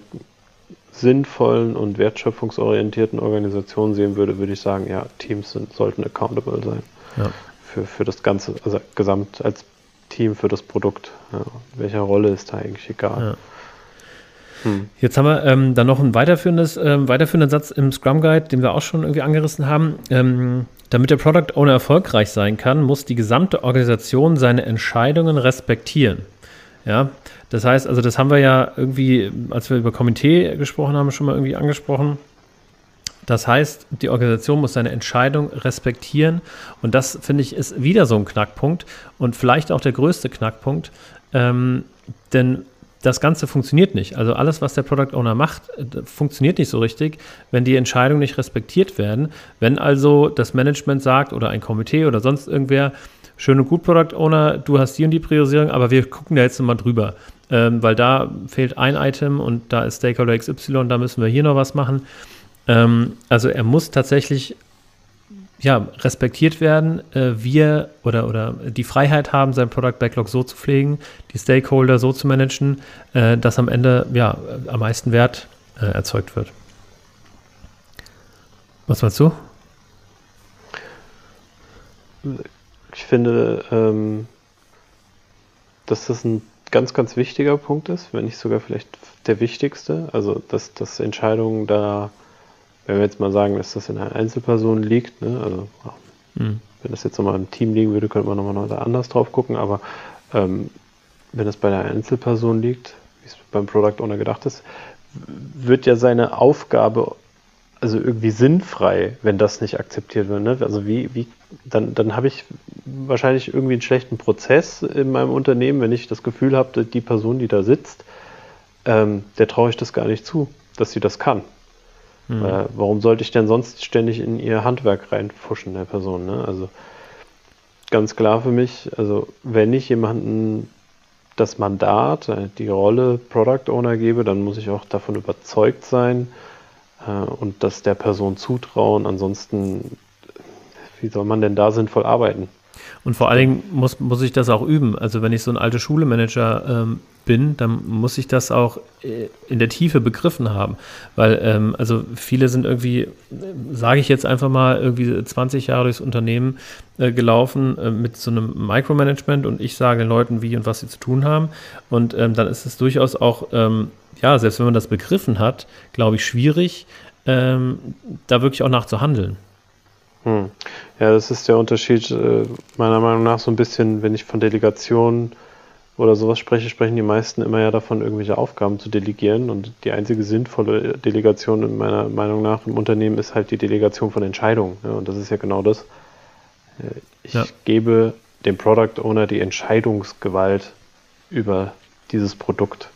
sinnvollen und wertschöpfungsorientierten Organisation sehen würde, würde ich sagen, ja, Teams sind, sollten accountable sein. Ja. Für, für das Ganze, also gesamt als Team für das Produkt. Ja, welcher Rolle ist da eigentlich egal. Ja. Hm. Jetzt haben wir ähm, dann noch einen weiterführendes, ähm, weiterführenden Satz im Scrum Guide, den wir auch schon irgendwie angerissen haben. Ähm, damit der Product Owner erfolgreich sein kann, muss die gesamte Organisation seine Entscheidungen respektieren. Ja, das heißt, also das haben wir ja irgendwie, als wir über Komitee gesprochen haben, schon mal irgendwie angesprochen. Das heißt, die Organisation muss seine Entscheidung respektieren und das finde ich ist wieder so ein Knackpunkt und vielleicht auch der größte Knackpunkt, ähm, denn das Ganze funktioniert nicht. Also alles, was der Product Owner macht, äh, funktioniert nicht so richtig, wenn die Entscheidungen nicht respektiert werden. Wenn also das Management sagt oder ein Komitee oder sonst irgendwer, schön und gut, Product Owner, du hast die und die Priorisierung, aber wir gucken da jetzt nochmal drüber. Ähm, weil da fehlt ein Item und da ist Stakeholder XY, da müssen wir hier noch was machen. Ähm, also er muss tatsächlich ja, respektiert werden, äh, wir oder, oder die Freiheit haben, sein Product Backlog so zu pflegen, die Stakeholder so zu managen, äh, dass am Ende ja, am meisten Wert äh, erzeugt wird. Was meinst du? Ich finde, ähm, dass das ein ganz, ganz wichtiger Punkt ist, wenn nicht sogar vielleicht der wichtigste. Also, dass, dass Entscheidungen da, wenn wir jetzt mal sagen, dass das in einer Einzelperson liegt, ne? also mhm. wenn das jetzt nochmal im Team liegen würde, könnte man nochmal da anders drauf gucken, aber ähm, wenn das bei der Einzelperson liegt, wie es beim Product Owner gedacht ist, wird ja seine Aufgabe also irgendwie sinnfrei, wenn das nicht akzeptiert wird. Ne? Also wie, wie, dann, dann habe ich wahrscheinlich irgendwie einen schlechten Prozess in meinem Unternehmen, wenn ich das Gefühl habe, die Person, die da sitzt, ähm, der traue ich das gar nicht zu, dass sie das kann. Mhm. Äh, warum sollte ich denn sonst ständig in ihr Handwerk reinfuschen, der Person? Ne? Also ganz klar für mich, also wenn ich jemanden das Mandat, äh, die Rolle Product Owner gebe, dann muss ich auch davon überzeugt sein, und das der Person zutrauen. Ansonsten, wie soll man denn da sinnvoll arbeiten? Und vor allen Dingen muss, muss ich das auch üben. Also wenn ich so ein alte Schule-Manager ähm, bin, dann muss ich das auch äh, in der Tiefe begriffen haben. Weil, ähm, also viele sind irgendwie, äh, sage ich jetzt einfach mal, irgendwie 20 Jahre durchs Unternehmen äh, gelaufen äh, mit so einem Micromanagement und ich sage den Leuten, wie und was sie zu tun haben. Und ähm, dann ist es durchaus auch ähm, ja, selbst wenn man das begriffen hat, glaube ich, schwierig, ähm, da wirklich auch nach zu handeln. Hm. Ja, das ist der Unterschied äh, meiner Meinung nach so ein bisschen, wenn ich von Delegationen oder sowas spreche, sprechen die meisten immer ja davon, irgendwelche Aufgaben zu delegieren. Und die einzige sinnvolle Delegation in meiner Meinung nach im Unternehmen ist halt die Delegation von Entscheidungen. Ja, und das ist ja genau das. Äh, ich ja. gebe dem Product Owner die Entscheidungsgewalt über dieses Produkt.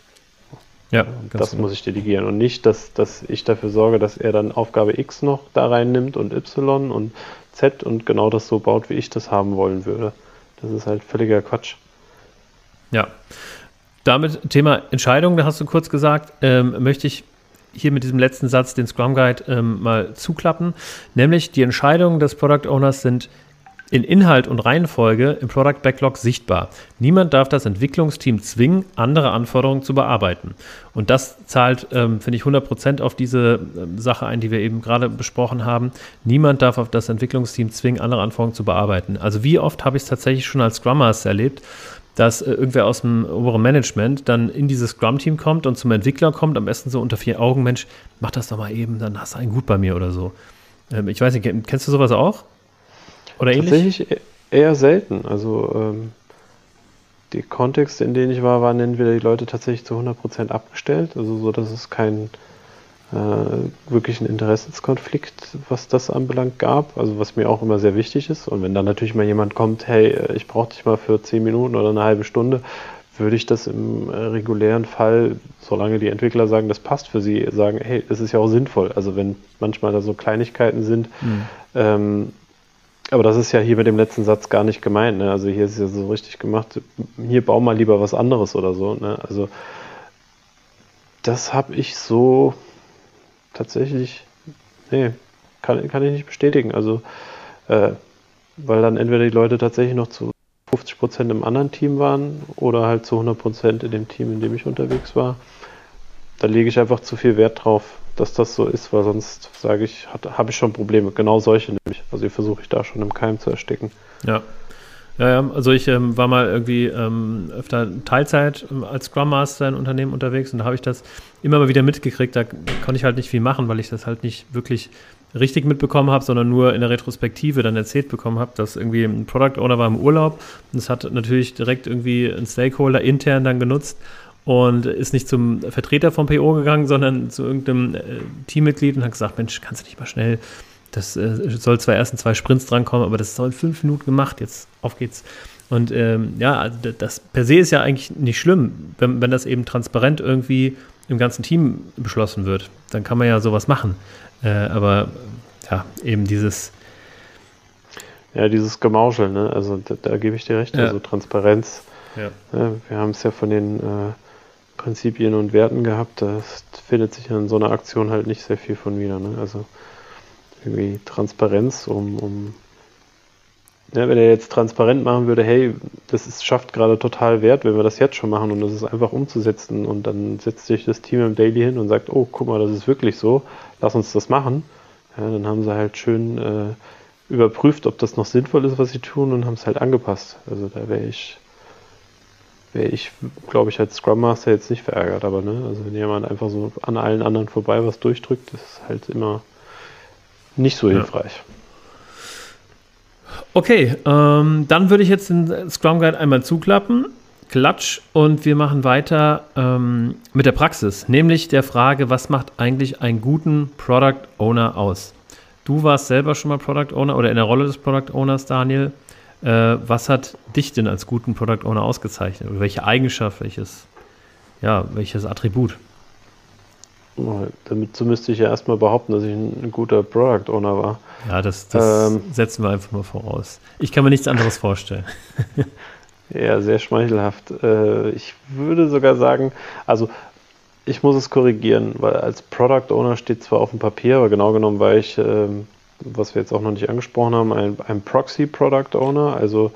Ja, das genau. muss ich delegieren und nicht, dass, dass ich dafür sorge, dass er dann Aufgabe X noch da reinnimmt und Y und Z und genau das so baut, wie ich das haben wollen würde. Das ist halt völliger Quatsch. Ja. Damit Thema Entscheidung, da hast du kurz gesagt, ähm, möchte ich hier mit diesem letzten Satz den Scrum Guide ähm, mal zuklappen. Nämlich die Entscheidungen des Product Owners sind in Inhalt und Reihenfolge im Product Backlog sichtbar. Niemand darf das Entwicklungsteam zwingen, andere Anforderungen zu bearbeiten. Und das zahlt, ähm, finde ich, 100% auf diese äh, Sache ein, die wir eben gerade besprochen haben. Niemand darf auf das Entwicklungsteam zwingen, andere Anforderungen zu bearbeiten. Also wie oft habe ich es tatsächlich schon als Scrum Master erlebt, dass äh, irgendwer aus dem oberen Management dann in dieses Scrum-Team kommt und zum Entwickler kommt, am besten so unter vier Augen, Mensch, mach das doch mal eben, dann hast du einen gut bei mir oder so. Ähm, ich weiß nicht, kennst du sowas auch? Oder ähnlich? Tatsächlich e-, eher selten. Also ähm, die Kontexte, in denen ich war, waren entweder die Leute tatsächlich zu 100% abgestellt, also so, dass es keinen äh, wirklichen Interessenskonflikt, was das anbelangt, gab, also was mir auch immer sehr wichtig ist. Und wenn dann natürlich mal jemand kommt, hey, äh, ich brauche dich mal für 10 Minuten oder eine halbe Stunde, würde ich das im äh, regulären Fall, solange die Entwickler sagen, das passt für sie, sagen, hey, das ist ja auch sinnvoll. Also wenn manchmal da so Kleinigkeiten sind, mhm. ähm, aber das ist ja hier mit dem letzten Satz gar nicht gemeint. Ne? Also hier ist es ja so richtig gemacht, hier bau mal lieber was anderes oder so. Ne? Also das habe ich so tatsächlich, nee, kann, kann ich nicht bestätigen. Also, äh, weil dann entweder die Leute tatsächlich noch zu 50 Prozent im anderen Team waren oder halt zu 100 Prozent in dem Team, in dem ich unterwegs war. Da lege ich einfach zu viel Wert drauf, dass das so ist, weil sonst sage ich, habe ich schon Probleme. Genau solche nämlich. Also die versuche ich da schon im Keim zu ersticken. Ja. Ja, ja, also ich ähm, war mal irgendwie ähm, öfter Teilzeit ähm, als Scrum Master in Unternehmen unterwegs und da habe ich das immer mal wieder mitgekriegt. Da konnte ich halt nicht viel machen, weil ich das halt nicht wirklich richtig mitbekommen habe, sondern nur in der Retrospektive dann erzählt bekommen habe, dass irgendwie ein Product Owner war im Urlaub und es hat natürlich direkt irgendwie ein Stakeholder intern dann genutzt und ist nicht zum Vertreter vom PO gegangen, sondern zu irgendeinem äh, Teammitglied und hat gesagt, Mensch, kannst du nicht mal schnell, das äh, soll zwar erst in zwei Sprints drankommen, aber das soll fünf Minuten gemacht, jetzt auf geht's. Und ähm, ja, also das per se ist ja eigentlich nicht schlimm, wenn, wenn das eben transparent irgendwie im ganzen Team beschlossen wird. Dann kann man ja sowas machen. Äh, aber ja, eben dieses. Ja, dieses Gemauschel, ne? Also da, da gebe ich dir recht. Ja. Also Transparenz. Ja. wir haben es ja von den äh, Prinzipien und Werten gehabt. Das findet sich in so einer Aktion halt nicht sehr viel von wieder. Ne? Also irgendwie Transparenz, um, um ja, wenn er jetzt transparent machen würde, hey, das ist, schafft gerade total Wert, wenn wir das jetzt schon machen und das ist einfach umzusetzen und dann setzt sich das Team im Daily hin und sagt, oh, guck mal, das ist wirklich so, lass uns das machen. Ja, dann haben sie halt schön äh, überprüft, ob das noch sinnvoll ist, was sie tun und haben es halt angepasst. Also da wäre ich wäre ich, glaube ich, als Scrum Master jetzt nicht verärgert, aber ne, also wenn jemand einfach so an allen anderen vorbei was durchdrückt, das ist halt immer nicht so hilfreich. Ja. Okay, ähm, dann würde ich jetzt den Scrum Guide einmal zuklappen. Klatsch und wir machen weiter ähm, mit der Praxis, nämlich der Frage, was macht eigentlich einen guten Product Owner aus? Du warst selber schon mal Product Owner oder in der Rolle des Product Owners, Daniel. Äh, was hat dich denn als guten Product Owner ausgezeichnet? Oder welche Eigenschaft, welches, ja, welches Attribut? Dazu müsste ich ja erstmal behaupten, dass ich ein guter Product Owner war. Ja, das, das ähm, setzen wir einfach mal voraus. Ich kann mir nichts anderes vorstellen. ja, sehr schmeichelhaft. Äh, ich würde sogar sagen, also ich muss es korrigieren, weil als Product Owner steht zwar auf dem Papier, aber genau genommen war ich, ähm, was wir jetzt auch noch nicht angesprochen haben, ein, ein Proxy Product Owner. Also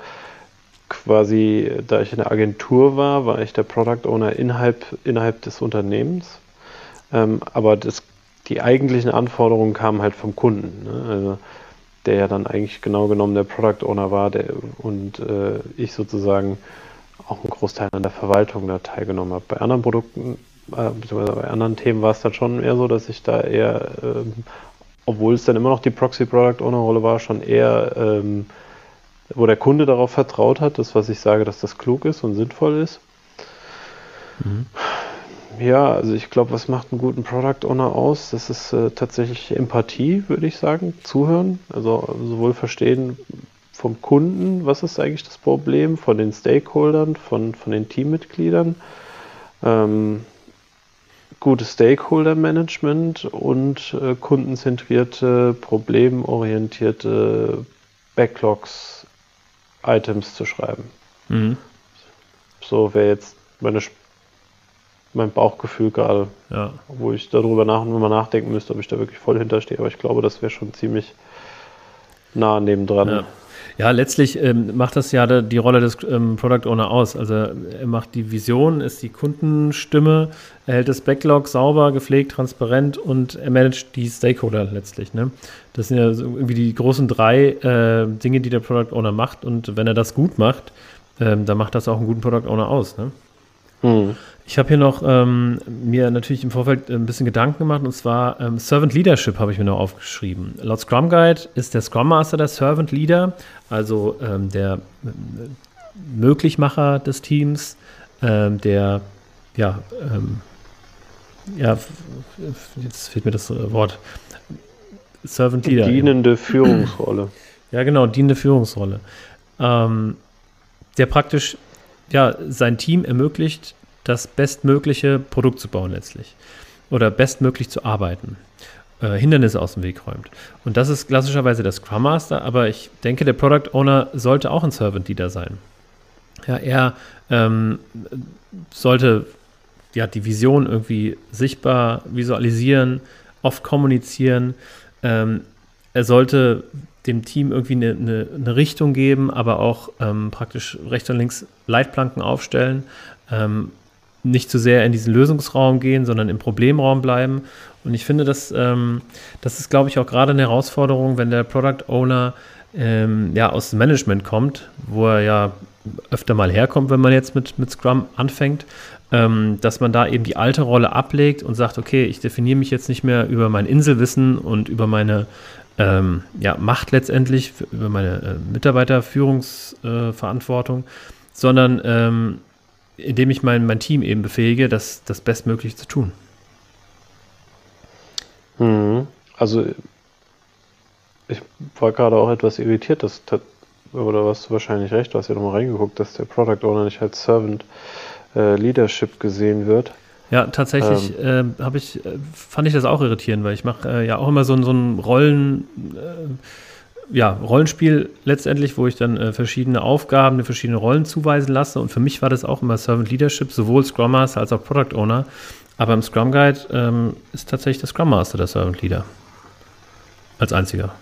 quasi, da ich in der Agentur war, war ich der Product Owner innerhalb, innerhalb des Unternehmens. Ähm, aber das, die eigentlichen Anforderungen kamen halt vom Kunden. Ne? Also, der ja dann eigentlich genau genommen der Product Owner war der, und äh, ich sozusagen auch einen Großteil an der Verwaltung da teilgenommen habe. Bei anderen Produkten, äh, beziehungsweise bei anderen Themen war es dann schon eher so, dass ich da eher, ähm, obwohl es dann immer noch die Proxy Product Owner Rolle war, schon eher, ähm, wo der Kunde darauf vertraut hat, das, was ich sage, dass das klug ist und sinnvoll ist. Mhm. Ja, also ich glaube, was macht einen guten Product Owner aus? Das ist äh, tatsächlich Empathie, würde ich sagen, zuhören. Also sowohl verstehen vom Kunden, was ist eigentlich das Problem, von den Stakeholdern, von, von den Teammitgliedern. Ähm, gutes Stakeholder-Management und äh, kundenzentrierte, problemorientierte Backlogs, Items zu schreiben. Mhm. So wäre jetzt meine mein Bauchgefühl gerade. Ja. Wo ich darüber nach, mal nachdenken müsste, ob ich da wirklich voll hinterstehe. Aber ich glaube, das wäre schon ziemlich nah nebendran. Ja. Ja, letztlich ähm, macht das ja die Rolle des ähm, Product Owner aus. Also er macht die Vision, ist die Kundenstimme, er hält das Backlog sauber, gepflegt, transparent und er managt die Stakeholder letztlich. Ne? Das sind ja so irgendwie die großen drei äh, Dinge, die der Product Owner macht. Und wenn er das gut macht, ähm, dann macht das auch einen guten Product Owner aus. Ne? Hm. Ich habe hier noch ähm, mir natürlich im Vorfeld ein bisschen Gedanken gemacht und zwar ähm, Servant Leadership habe ich mir noch aufgeschrieben. Laut Scrum Guide ist der Scrum Master der Servant Leader, also ähm, der äh, Möglichmacher des Teams, ähm, der ja, ähm, ja, jetzt fehlt mir das Wort. Servant Leader. Dienende Führungsrolle. Ja, genau, dienende Führungsrolle. Ähm, der praktisch ja, sein Team ermöglicht, das bestmögliche Produkt zu bauen letztlich oder bestmöglich zu arbeiten. Äh, Hindernisse aus dem Weg räumt. Und das ist klassischerweise der Scrum Master, aber ich denke, der Product Owner sollte auch ein Servant Leader sein. Ja, er ähm, sollte ja, die Vision irgendwie sichtbar visualisieren, oft kommunizieren. Ähm, er sollte dem Team irgendwie eine, eine, eine Richtung geben, aber auch ähm, praktisch rechts und links Leitplanken aufstellen. Ähm, nicht zu sehr in diesen Lösungsraum gehen, sondern im Problemraum bleiben. Und ich finde, dass, ähm, das ist, glaube ich, auch gerade eine Herausforderung, wenn der Product Owner ähm, ja, aus dem Management kommt, wo er ja öfter mal herkommt, wenn man jetzt mit, mit Scrum anfängt, ähm, dass man da eben die alte Rolle ablegt und sagt, okay, ich definiere mich jetzt nicht mehr über mein Inselwissen und über meine ähm, ja, Macht letztendlich, über meine äh, Mitarbeiterführungsverantwortung, äh, sondern ähm, indem ich mein, mein Team eben befähige, das, das bestmöglich zu tun. Mhm. Also ich war gerade auch etwas irritiert, dass, oder was du wahrscheinlich recht, du hast ja nochmal reingeguckt, dass der Product Owner nicht als Servant äh, Leadership gesehen wird. Ja, tatsächlich ähm, äh, ich, fand ich das auch irritierend, weil ich mache äh, ja auch immer so, so ein Rollen, äh, ja, Rollenspiel letztendlich, wo ich dann äh, verschiedene Aufgaben, verschiedene Rollen zuweisen lasse. Und für mich war das auch immer Servant Leadership, sowohl Scrum Master als auch Product Owner. Aber im Scrum Guide ähm, ist tatsächlich der Scrum Master der Servant Leader. Als einziger.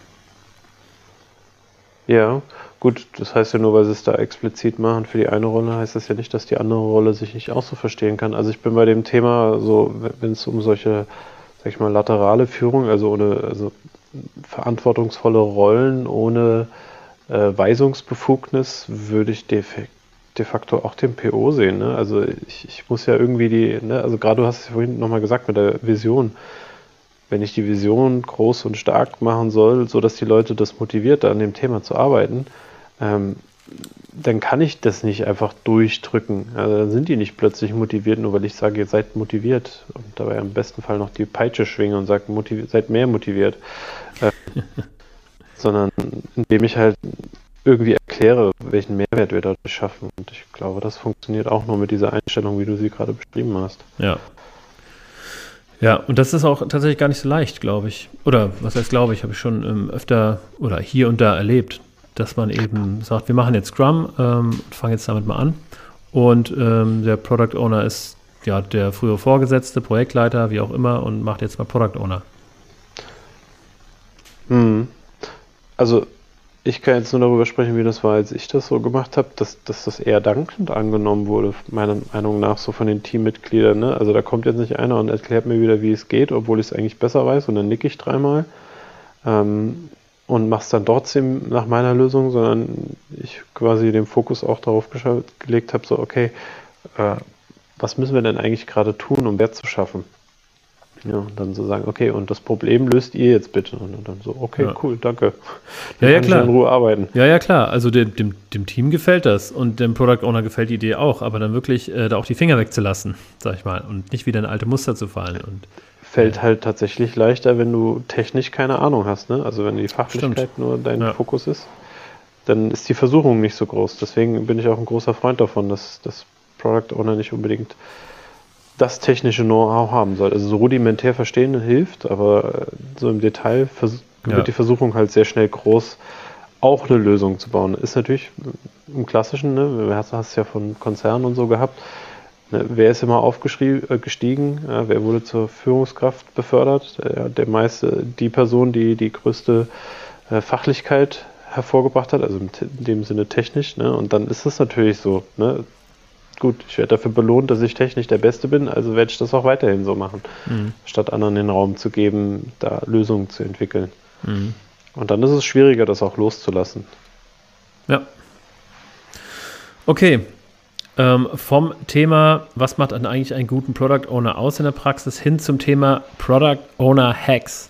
Ja, gut, das heißt ja nur, weil sie es da explizit machen für die eine Rolle, heißt das ja nicht, dass die andere Rolle sich nicht auch so verstehen kann. Also ich bin bei dem Thema so, wenn es um solche, sag ich mal, laterale Führung, also ohne, also verantwortungsvolle Rollen ohne äh, Weisungsbefugnis würde ich de facto auch den PO sehen. Ne? Also ich, ich muss ja irgendwie die, ne? also gerade du hast es vorhin nochmal gesagt mit der Vision. Wenn ich die Vision groß und stark machen soll, sodass die Leute das motiviert, an dem Thema zu arbeiten, ähm, dann kann ich das nicht einfach durchdrücken. Also dann sind die nicht plötzlich motiviert, nur weil ich sage, ihr seid motiviert und dabei am besten Fall noch die Peitsche schwinge und sage, seid mehr motiviert. Äh, sondern indem ich halt irgendwie erkläre, welchen Mehrwert wir dadurch schaffen. Und ich glaube, das funktioniert auch nur mit dieser Einstellung, wie du sie gerade beschrieben hast. Ja. Ja, und das ist auch tatsächlich gar nicht so leicht, glaube ich. Oder was heißt glaube ich, habe ich schon ähm, öfter oder hier und da erlebt, dass man eben sagt, wir machen jetzt Scrum ähm, und fangen jetzt damit mal an. Und ähm, der Product Owner ist ja der frühere Vorgesetzte, Projektleiter, wie auch immer, und macht jetzt mal Product Owner. Hm. Also ich kann jetzt nur darüber sprechen, wie das war, als ich das so gemacht habe, dass, dass das eher dankend angenommen wurde, meiner Meinung nach, so von den Teammitgliedern. Ne? Also da kommt jetzt nicht einer und erklärt mir wieder, wie es geht, obwohl ich es eigentlich besser weiß und dann nicke ich dreimal. Ähm, und mache es dann trotzdem nach meiner Lösung, sondern ich quasi den Fokus auch darauf gelegt habe, so, okay, äh, was müssen wir denn eigentlich gerade tun, um Wert zu schaffen? Ja, und dann so sagen, okay, und das Problem löst ihr jetzt bitte. Und dann so, okay, ja. cool, danke. Dann ja, ja, klar. in Ruhe arbeiten. Ja, ja, klar. Also dem, dem, dem, Team gefällt das und dem Product Owner gefällt die Idee auch, aber dann wirklich äh, da auch die Finger wegzulassen, sag ich mal, und nicht wieder in alte Muster zu fallen. Und fällt halt tatsächlich leichter, wenn du technisch keine Ahnung hast. Ne? Also wenn die Fachlichkeit Stimmt. nur dein ja. Fokus ist, dann ist die Versuchung nicht so groß. Deswegen bin ich auch ein großer Freund davon, dass das Product Owner nicht unbedingt das technische Know-how haben soll. Also so rudimentär verstehen hilft, aber äh, so im Detail ja. wird die Versuchung halt sehr schnell groß, auch eine Lösung zu bauen. Ist natürlich im Klassischen, ne? du hast es ja von Konzernen und so gehabt, Ne, wer ist immer aufgestiegen? Äh, wer wurde zur Führungskraft befördert? Der, der meiste, die Person, die die größte äh, Fachlichkeit hervorgebracht hat, also in dem Sinne technisch. Ne? Und dann ist es natürlich so. Ne? Gut, ich werde dafür belohnt, dass ich technisch der Beste bin, also werde ich das auch weiterhin so machen, mhm. statt anderen den Raum zu geben, da Lösungen zu entwickeln. Mhm. Und dann ist es schwieriger, das auch loszulassen. Ja. Okay, ähm, vom Thema, was macht eigentlich einen guten Product Owner aus in der Praxis, hin zum Thema Product Owner Hacks.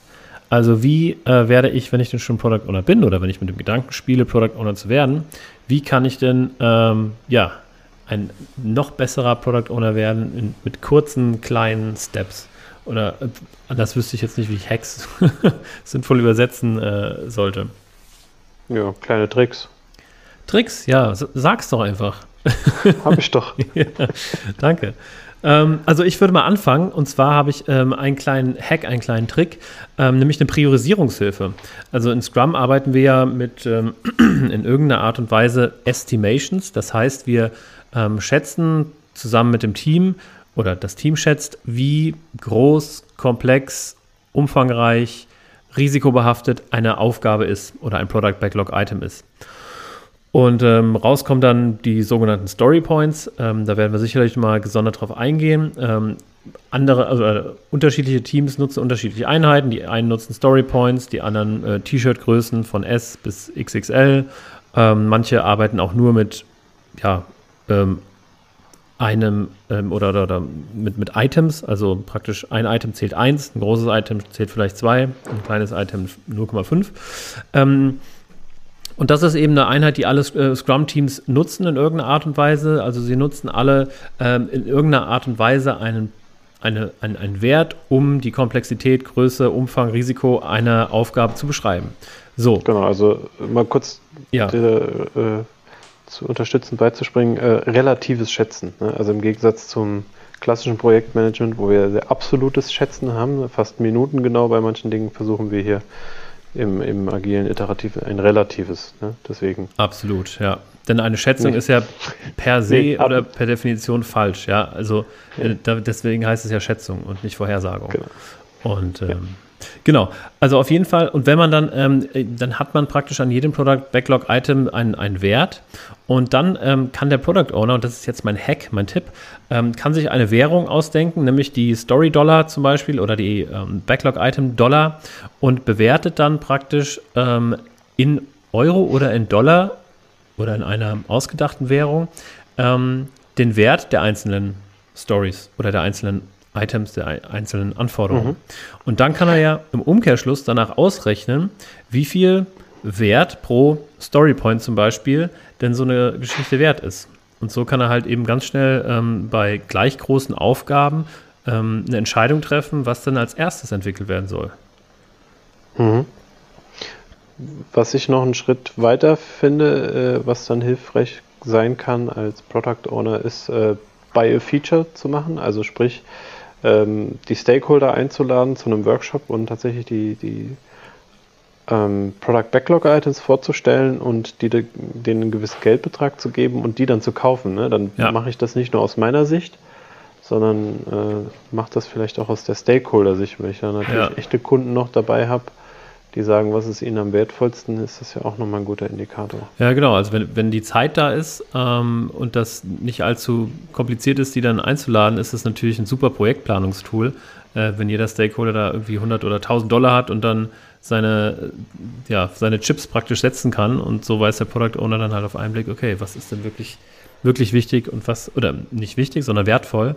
Also wie äh, werde ich, wenn ich denn schon Product Owner bin oder wenn ich mit dem Gedanken spiele, Product Owner zu werden, wie kann ich denn ähm, ja, ein noch besserer Product Owner werden in, mit kurzen, kleinen Steps? Oder äh, das wüsste ich jetzt nicht, wie ich Hacks sinnvoll übersetzen äh, sollte. Ja, kleine Tricks. Tricks, ja, sag's doch einfach. habe ich doch. ja, danke. Ähm, also ich würde mal anfangen und zwar habe ich ähm, einen kleinen Hack, einen kleinen Trick, ähm, nämlich eine Priorisierungshilfe. Also in Scrum arbeiten wir ja mit ähm, in irgendeiner Art und Weise Estimations. Das heißt, wir ähm, schätzen zusammen mit dem Team oder das Team schätzt, wie groß, komplex, umfangreich, risikobehaftet eine Aufgabe ist oder ein Product Backlog Item ist. Und ähm, rauskommen dann die sogenannten Story Points. Ähm, da werden wir sicherlich mal gesondert drauf eingehen. Ähm, andere, also äh, unterschiedliche Teams nutzen unterschiedliche Einheiten. Die einen nutzen Story Points, die anderen äh, T-Shirt-Größen von S bis XXL. Ähm, manche arbeiten auch nur mit ja, ähm, einem ähm, oder, oder, oder, mit, mit Items, also praktisch ein Item zählt 1, ein großes Item zählt vielleicht 2, ein kleines Item 0,5. Und das ist eben eine Einheit, die alle äh, Scrum-Teams nutzen in irgendeiner Art und Weise. Also sie nutzen alle ähm, in irgendeiner Art und Weise einen, eine, einen, einen Wert, um die Komplexität, Größe, Umfang, Risiko einer Aufgabe zu beschreiben. So. Genau, also mal kurz ja. die, äh, zu unterstützen, beizuspringen. Äh, relatives Schätzen. Ne? Also im Gegensatz zum klassischen Projektmanagement, wo wir sehr absolutes Schätzen haben, fast minutengenau bei manchen Dingen versuchen wir hier im, im agilen Iterativ ein relatives. Ne? Deswegen. Absolut, ja. Denn eine Schätzung nee. ist ja per se nee, oder per Definition falsch, ja. Also ja. Äh, da, deswegen heißt es ja Schätzung und nicht Vorhersagung. Genau. Und ähm. Genau, also auf jeden Fall. Und wenn man dann, ähm, dann hat man praktisch an jedem Product Backlog Item einen, einen Wert. Und dann ähm, kann der Product Owner, und das ist jetzt mein Hack, mein Tipp, ähm, kann sich eine Währung ausdenken, nämlich die Story Dollar zum Beispiel oder die ähm, Backlog Item Dollar und bewertet dann praktisch ähm, in Euro oder in Dollar oder in einer ausgedachten Währung, ähm, den Wert der einzelnen Stories oder der einzelnen Items, der einzelnen Anforderungen. Mhm. Und dann kann er ja im Umkehrschluss danach ausrechnen, wie viel Wert pro Storypoint zum Beispiel denn so eine Geschichte wert ist. Und so kann er halt eben ganz schnell ähm, bei gleich großen Aufgaben ähm, eine Entscheidung treffen, was dann als erstes entwickelt werden soll. Mhm. Was ich noch einen Schritt weiter finde, äh, was dann hilfreich sein kann als Product Owner, ist äh, a Feature zu machen. Also sprich, ähm, die Stakeholder einzuladen zu einem Workshop und tatsächlich die, die ähm, Product Backlog Items vorzustellen und die, denen einen gewissen Geldbetrag zu geben und die dann zu kaufen. Ne? Dann ja. mache ich das nicht nur aus meiner Sicht, sondern äh, mache das vielleicht auch aus der Stakeholder-Sicht, weil ich da natürlich ja. echte Kunden noch dabei habe, die sagen, was ist ihnen am wertvollsten, ist das ja auch nochmal ein guter Indikator. Ja, genau. Also wenn, wenn die Zeit da ist ähm, und das nicht allzu kompliziert ist, die dann einzuladen, ist das natürlich ein super Projektplanungstool. Äh, wenn jeder Stakeholder da irgendwie 100 oder 1000 Dollar hat und dann seine, ja, seine Chips praktisch setzen kann und so weiß der Product Owner dann halt auf einen Blick, okay, was ist denn wirklich, wirklich wichtig und was, oder nicht wichtig, sondern wertvoll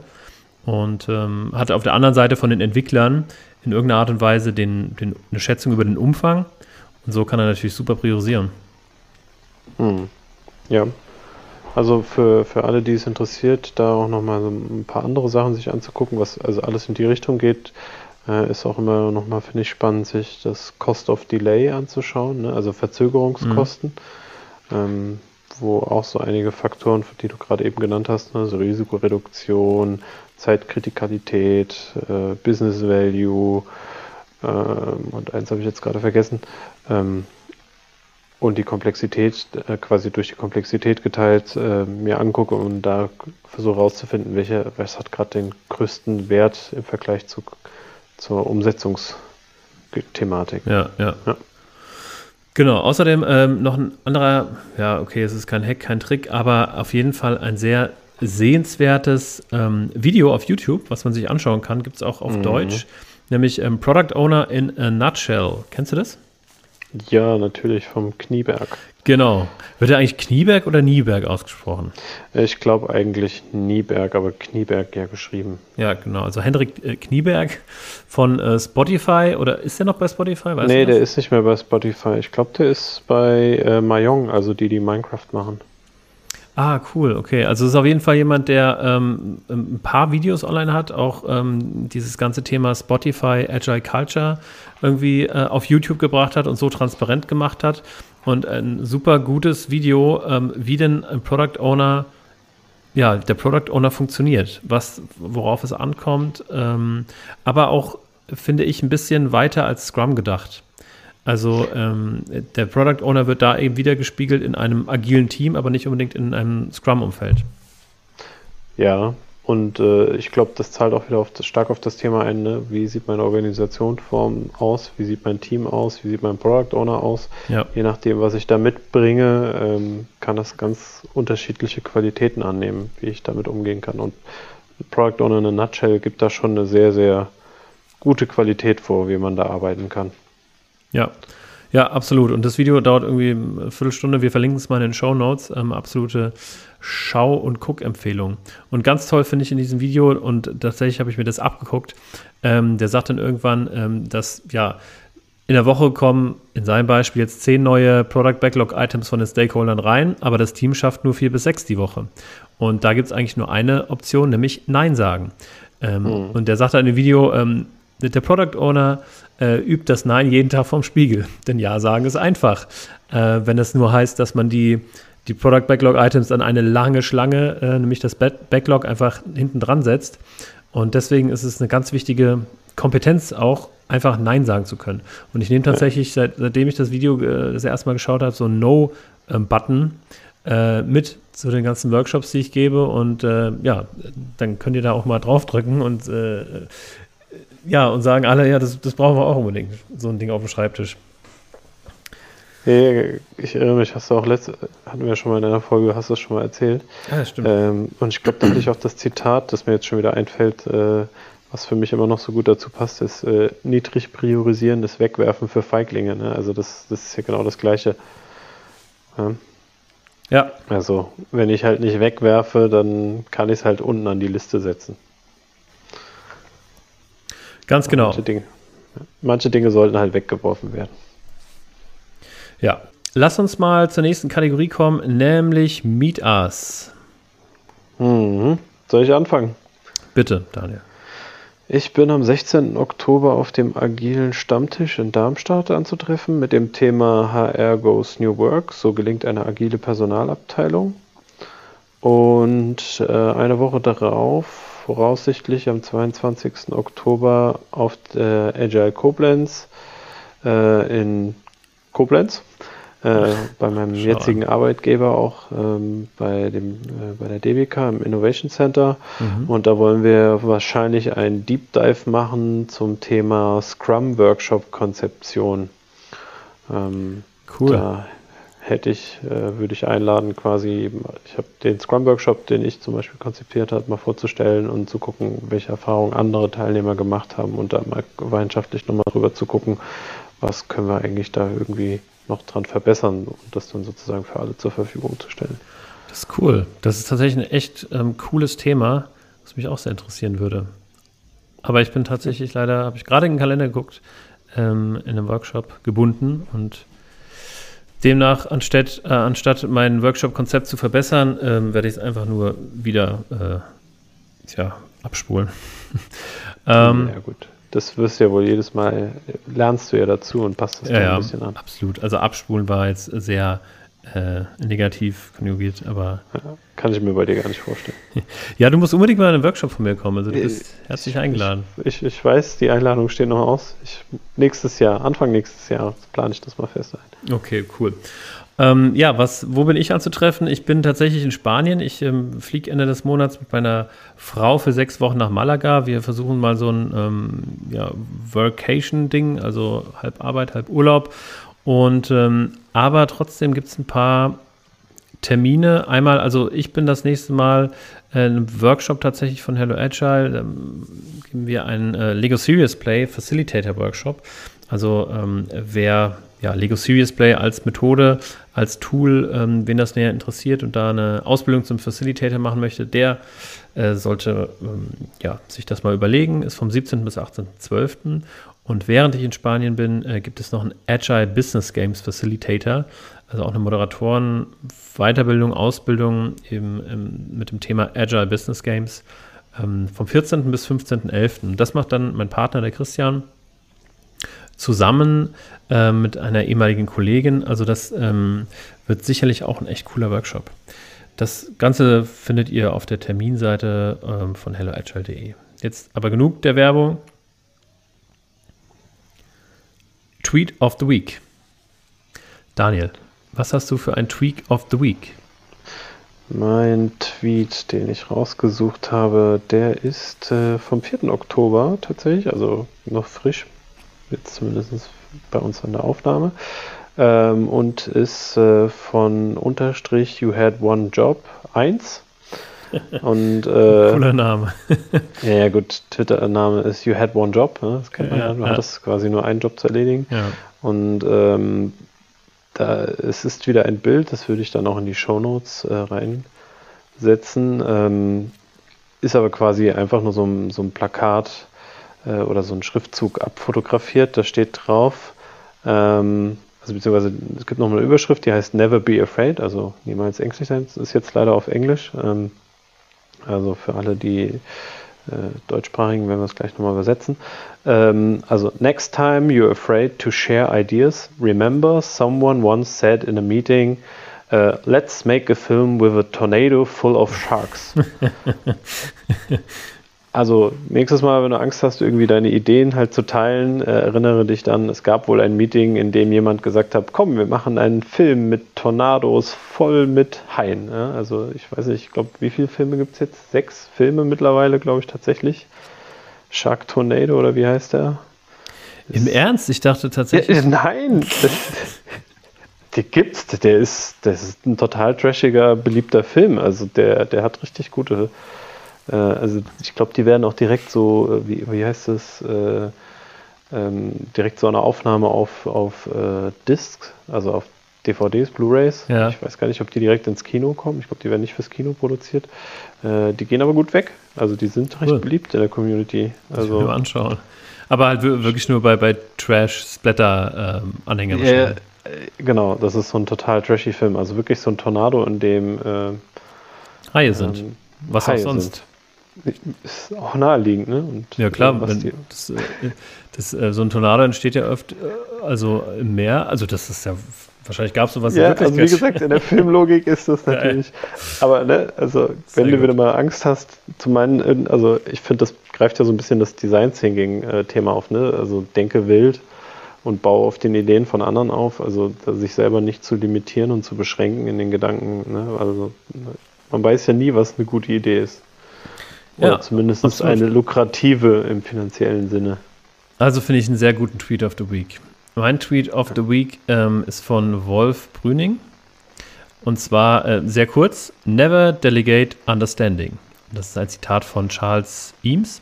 und ähm, hat auf der anderen Seite von den Entwicklern in irgendeiner Art und Weise den, den, eine Schätzung über den Umfang und so kann er natürlich super priorisieren. Hm. Ja, also für, für alle, die es interessiert, da auch nochmal so ein paar andere Sachen sich anzugucken, was also alles in die Richtung geht. Äh, ist auch immer nochmal, finde ich, spannend, sich das Cost of Delay anzuschauen, ne? also Verzögerungskosten, mhm. ähm, wo auch so einige Faktoren, die du gerade eben genannt hast, ne? also Risikoreduktion, Zeitkritikalität, äh, Business Value ähm, und eins habe ich jetzt gerade vergessen. Ähm, und die Komplexität äh, quasi durch die Komplexität geteilt äh, mir angucke und da versuche herauszufinden, welche, was hat gerade den größten Wert im Vergleich zu zur Umsetzungsthematik. Ja, ja. ja. Genau, außerdem ähm, noch ein anderer, ja, okay, es ist kein Hack, kein Trick, aber auf jeden Fall ein sehr sehenswertes ähm, Video auf YouTube, was man sich anschauen kann, gibt es auch auf mhm. Deutsch, nämlich ähm, Product Owner in a Nutshell. Kennst du das? Ja, natürlich vom Knieberg. Genau. Wird er eigentlich Knieberg oder Nieberg ausgesprochen? Ich glaube eigentlich Nieberg, aber Knieberg ja geschrieben. Ja, genau. Also Hendrik äh, Knieberg von äh, Spotify oder ist der noch bei Spotify? Weißt nee, der ist nicht mehr bei Spotify. Ich glaube, der ist bei äh, Mayong, also die, die Minecraft machen. Ah, cool, okay. Also es ist auf jeden Fall jemand, der ähm, ein paar Videos online hat, auch ähm, dieses ganze Thema Spotify, Agile Culture irgendwie äh, auf YouTube gebracht hat und so transparent gemacht hat. Und ein super gutes Video, ähm, wie denn ein Product Owner, ja, der Product Owner funktioniert, was, worauf es ankommt, ähm, aber auch, finde ich, ein bisschen weiter als Scrum gedacht. Also ähm, der Product Owner wird da eben wieder gespiegelt in einem agilen Team, aber nicht unbedingt in einem Scrum-Umfeld. Ja, und äh, ich glaube, das zahlt auch wieder auf das, stark auf das Thema ein. Ne? Wie sieht meine Organisationsform aus? Wie sieht mein Team aus? Wie sieht mein Product Owner aus? Ja. Je nachdem, was ich da mitbringe, ähm, kann das ganz unterschiedliche Qualitäten annehmen, wie ich damit umgehen kann. Und Product Owner in a Nutshell gibt da schon eine sehr, sehr gute Qualität vor, wie man da arbeiten kann. Ja. Ja, absolut. Und das Video dauert irgendwie eine Viertelstunde. Wir verlinken es mal in den Show Notes. Ähm, absolute Schau- und Guck-Empfehlung. Und ganz toll finde ich in diesem Video, und tatsächlich habe ich mir das abgeguckt, ähm, der sagt dann irgendwann, ähm, dass ja in der Woche kommen, in seinem Beispiel jetzt zehn neue Product Backlog Items von den Stakeholdern rein, aber das Team schafft nur vier bis sechs die Woche. Und da gibt es eigentlich nur eine Option, nämlich Nein sagen. Ähm, mhm. Und der sagt dann im Video, ähm, der Product Owner äh, übt das Nein jeden Tag vom Spiegel. Denn Ja sagen ist einfach. Äh, wenn es nur heißt, dass man die, die Product Backlog Items an eine lange Schlange, äh, nämlich das Backlog, einfach hinten dran setzt. Und deswegen ist es eine ganz wichtige Kompetenz auch, einfach Nein sagen zu können. Und ich nehme tatsächlich, seit, seitdem ich das Video äh, das erste Mal geschaut habe, so einen No-Button äh, mit zu den ganzen Workshops, die ich gebe. Und äh, ja, dann könnt ihr da auch mal draufdrücken und äh, ja, und sagen alle, ja, das, das brauchen wir auch unbedingt, so ein Ding auf dem Schreibtisch. Hey, ich erinnere mich, hast du auch letzte, hatten wir ja schon mal in einer Folge, hast du das schon mal erzählt. Ja, das stimmt. Ähm, und ich glaube, da hatte ich auch das Zitat, das mir jetzt schon wieder einfällt, äh, was für mich immer noch so gut dazu passt, ist äh, niedrig priorisierendes Wegwerfen für Feiglinge. Ne? Also das, das ist ja genau das Gleiche. Ja. Ja. Also, wenn ich halt nicht wegwerfe, dann kann ich es halt unten an die Liste setzen. Ganz genau. Manche Dinge, manche Dinge sollten halt weggeworfen werden. Ja. Lass uns mal zur nächsten Kategorie kommen, nämlich Meet Us. Mhm. Soll ich anfangen? Bitte, Daniel. Ich bin am 16. Oktober auf dem agilen Stammtisch in Darmstadt anzutreffen mit dem Thema HR Goes New Work. So gelingt eine agile Personalabteilung. Und äh, eine Woche darauf, voraussichtlich am 22. Oktober, auf der Agile Koblenz äh, in Koblenz äh, bei meinem Schau jetzigen an. Arbeitgeber auch ähm, bei, dem, äh, bei der DWK im Innovation Center. Mhm. Und da wollen wir wahrscheinlich einen Deep Dive machen zum Thema Scrum Workshop Konzeption. Ähm, cool. Da hätte ich, äh, würde ich einladen, quasi, ich habe den Scrum Workshop, den ich zum Beispiel konzipiert habe, mal vorzustellen und zu gucken, welche Erfahrungen andere Teilnehmer gemacht haben und da mal gemeinschaftlich nochmal drüber zu gucken, was können wir eigentlich da irgendwie noch dran verbessern und das dann sozusagen für alle zur Verfügung zu stellen. Das ist cool. Das ist tatsächlich ein echt ähm, cooles Thema, was mich auch sehr interessieren würde. Aber ich bin tatsächlich leider, habe ich gerade in den Kalender geguckt, ähm, in einem Workshop gebunden und demnach, anstatt, äh, anstatt mein Workshop-Konzept zu verbessern, ähm, werde ich es einfach nur wieder äh, tja, abspulen. ähm, ja, gut das wirst du ja wohl jedes Mal, lernst du ja dazu und passt das ja, ja, ein bisschen an. Absolut. Also abspulen war jetzt sehr äh, negativ konjugiert, aber. Ja, kann ich mir bei dir gar nicht vorstellen. ja, du musst unbedingt mal in einen Workshop von mir kommen. Also du bist ich, herzlich eingeladen. Ich, ich, ich, weiß, die Einladungen stehen noch aus. Nächstes Jahr, Anfang nächstes Jahr plane ich das mal fest ein. Okay, cool. Ähm, ja, was, wo bin ich anzutreffen? Ich bin tatsächlich in Spanien. Ich ähm, fliege Ende des Monats mit meiner Frau für sechs Wochen nach Malaga. Wir versuchen mal so ein ähm, ja, Workation-Ding, also halb Arbeit, halb Urlaub. Und ähm, aber trotzdem gibt es ein paar Termine. Einmal, also ich bin das nächste Mal äh, einem Workshop tatsächlich von Hello Agile. Da geben wir einen äh, Lego Serious Play Facilitator Workshop. Also ähm, wer ja, Lego Serious Play als Methode, als Tool, ähm, wen das näher interessiert und da eine Ausbildung zum Facilitator machen möchte, der äh, sollte ähm, ja, sich das mal überlegen. Ist vom 17. bis 18.12. Und während ich in Spanien bin, äh, gibt es noch einen Agile Business Games Facilitator, also auch eine Moderatoren Weiterbildung, Ausbildung eben, ähm, mit dem Thema Agile Business Games ähm, vom 14. bis 15.11. Das macht dann mein Partner, der Christian zusammen äh, mit einer ehemaligen Kollegin. Also das ähm, wird sicherlich auch ein echt cooler Workshop. Das Ganze findet ihr auf der Terminseite ähm, von helloagile.de. Jetzt aber genug der Werbung. Tweet of the Week. Daniel, was hast du für ein Tweet of the Week? Mein Tweet, den ich rausgesucht habe, der ist äh, vom 4. Oktober tatsächlich, also noch frisch jetzt zumindest bei uns an der Aufnahme. Ähm, und ist äh, von Unterstrich You Had One Job 1. Und, äh, Cooler Name. ja, ja, gut, Twitter-Name ist You Had One Job, ne? das kennt man ja. ja. Du ja. hattest quasi nur einen Job zu erledigen. Ja. Und ähm, da, es ist wieder ein Bild, das würde ich dann auch in die Show Notes äh, reinsetzen. Ähm, ist aber quasi einfach nur so ein, so ein Plakat äh, oder so ein Schriftzug abfotografiert. Da steht drauf, ähm, also beziehungsweise es gibt noch eine Überschrift, die heißt Never be afraid, also niemals ängstlich sein. Das ist jetzt leider auf Englisch. Ähm, also für alle, die äh, deutschsprachigen, werden wir es gleich nochmal übersetzen. Ähm, also, next time you're afraid to share ideas, remember someone once said in a meeting, uh, let's make a film with a tornado full of sharks. Also nächstes Mal, wenn du Angst hast, irgendwie deine Ideen halt zu teilen, äh, erinnere dich dann, es gab wohl ein Meeting, in dem jemand gesagt hat, komm, wir machen einen Film mit Tornados voll mit Haien. Ja? Also ich weiß nicht, ich glaube, wie viele Filme gibt es jetzt? Sechs Filme mittlerweile, glaube ich, tatsächlich. Shark Tornado oder wie heißt der? Im Ernst? Ich dachte tatsächlich. Ja, nein! die gibt's. Der ist, das ist ein total trashiger, beliebter Film. Also der, der hat richtig gute äh, also ich glaube, die werden auch direkt so, äh, wie, wie heißt das, äh, ähm, direkt so eine Aufnahme auf, auf äh, Disc, also auf DVDs, Blu-rays. Ja. Ich weiß gar nicht, ob die direkt ins Kino kommen. Ich glaube, die werden nicht fürs Kino produziert. Äh, die gehen aber gut weg. Also die sind recht Cool. beliebt in der Community. Also, ich anschauen. Aber halt wir- wirklich nur bei, bei Trash-Splatter-Anhänger Ja, äh, genau, das ist so ein total trashy Film. Also wirklich so ein Tornado, in dem äh, Haie sind. ähm, Was auch Haie sonst. sind. Ist auch naheliegend, ne? Und, Ja klar, äh, wenn, das, äh, das, äh, so ein Tornado entsteht ja oft, äh, also im Meer, also das ist ja, wahrscheinlich gab es sowas in ja, also wie Wirklichkeit. gesagt, in der Filmlogik ist das natürlich. Aber ne, also Sehr wenn du gut. wieder mal Angst hast, zu meinen, also ich finde, das greift ja so ein bisschen das Design Thinking Thema auf, ne? Also denke wild und baue auf den Ideen von anderen auf, also sich selber nicht zu limitieren und zu beschränken in den Gedanken, ne? Also ne, man weiß ja nie, was eine gute Idee ist. Oder Ja, zumindest absolut. eine lukrative im finanziellen Sinne. Also finde ich einen sehr guten Tweet of the Week. Mein Tweet of the Week ähm, ist von Wolf Brüning. Und zwar äh, sehr kurz: Never delegate understanding. Das ist ein Zitat von Charles Eames.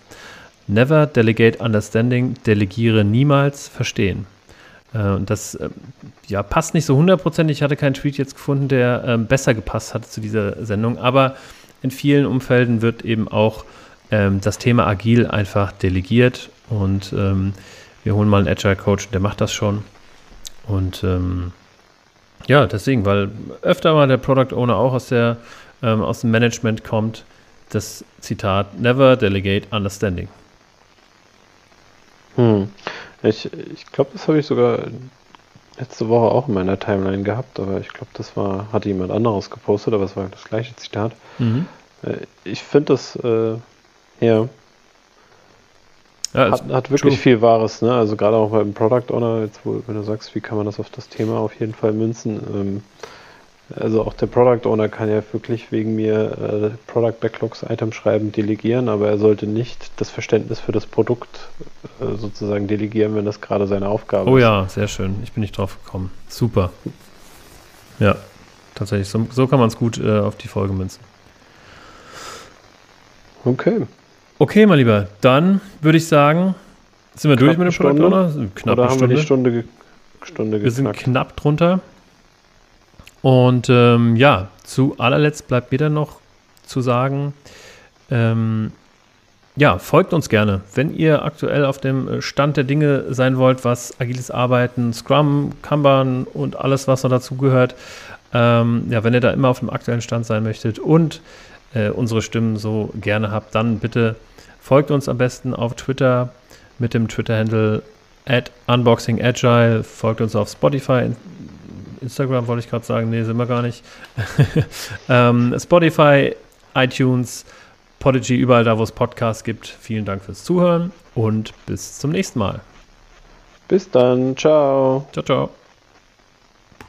Never delegate understanding, delegiere niemals verstehen. Äh, und das ähm, ja, passt nicht so hundertprozentig. Ich hatte keinen Tweet jetzt gefunden, der ähm, besser gepasst hatte zu dieser Sendung. Aber in vielen Umfelden wird eben auch ähm, das Thema Agil einfach delegiert. Und ähm, wir holen mal einen Agile Coach, der macht das schon. Und ähm, ja, deswegen, weil öfter mal der Product Owner auch aus, der, ähm, aus dem Management kommt, das Zitat, never delegate understanding. Hm. Ich, ich glaube, das habe ich sogar letzte Woche auch in meiner Timeline gehabt, aber ich glaube, das war, hatte jemand anderes gepostet, aber es war das gleiche Zitat. Mhm. Äh, Ich finde das, äh, ja, Ja, hat, hat wirklich true. viel Wahres, ne? Also gerade auch beim Product Owner, jetzt wo, wenn du sagst, wie kann man das auf das Thema auf jeden Fall münzen. Ähm, also auch der Product Owner kann ja wirklich wegen mir äh, Product Backlogs Item schreiben, delegieren, aber er sollte nicht das Verständnis für das Produkt äh, sozusagen delegieren, wenn das gerade seine Aufgabe Oh ist. ja, sehr schön. Ich bin nicht drauf gekommen. Super. Ja, tatsächlich. So, so kann man es gut äh, auf die Folge münzen. Okay. Okay, mein Lieber, dann würde ich sagen, sind wir durch Knapp mit dem Product? Owner? Knapp Oder eine haben Stunde. wir die Stunde, Stunde Wir sind knapp drunter. Und ähm, ja, zu allerletzt bleibt mir dann noch zu sagen, ähm, ja, folgt uns gerne. Wenn ihr aktuell auf dem äh, Stand der Dinge sein wollt, was agiles Arbeiten, Scrum, Kanban und alles, was noch dazugehört, ähm, ja, wenn ihr da immer auf dem aktuellen Stand sein möchtet und äh, unsere Stimmen so gerne habt, dann bitte folgt uns am besten auf Twitter mit dem Twitter-Handle at unboxingagile, folgt uns auf Spotify, Instagram wollte ich gerade sagen, nee, sind wir gar nicht. ähm, Spotify, iTunes, Podigy, überall da, wo es Podcasts gibt. Vielen Dank fürs Zuhören und bis zum nächsten Mal. Bis dann. Ciao. Ciao, ciao.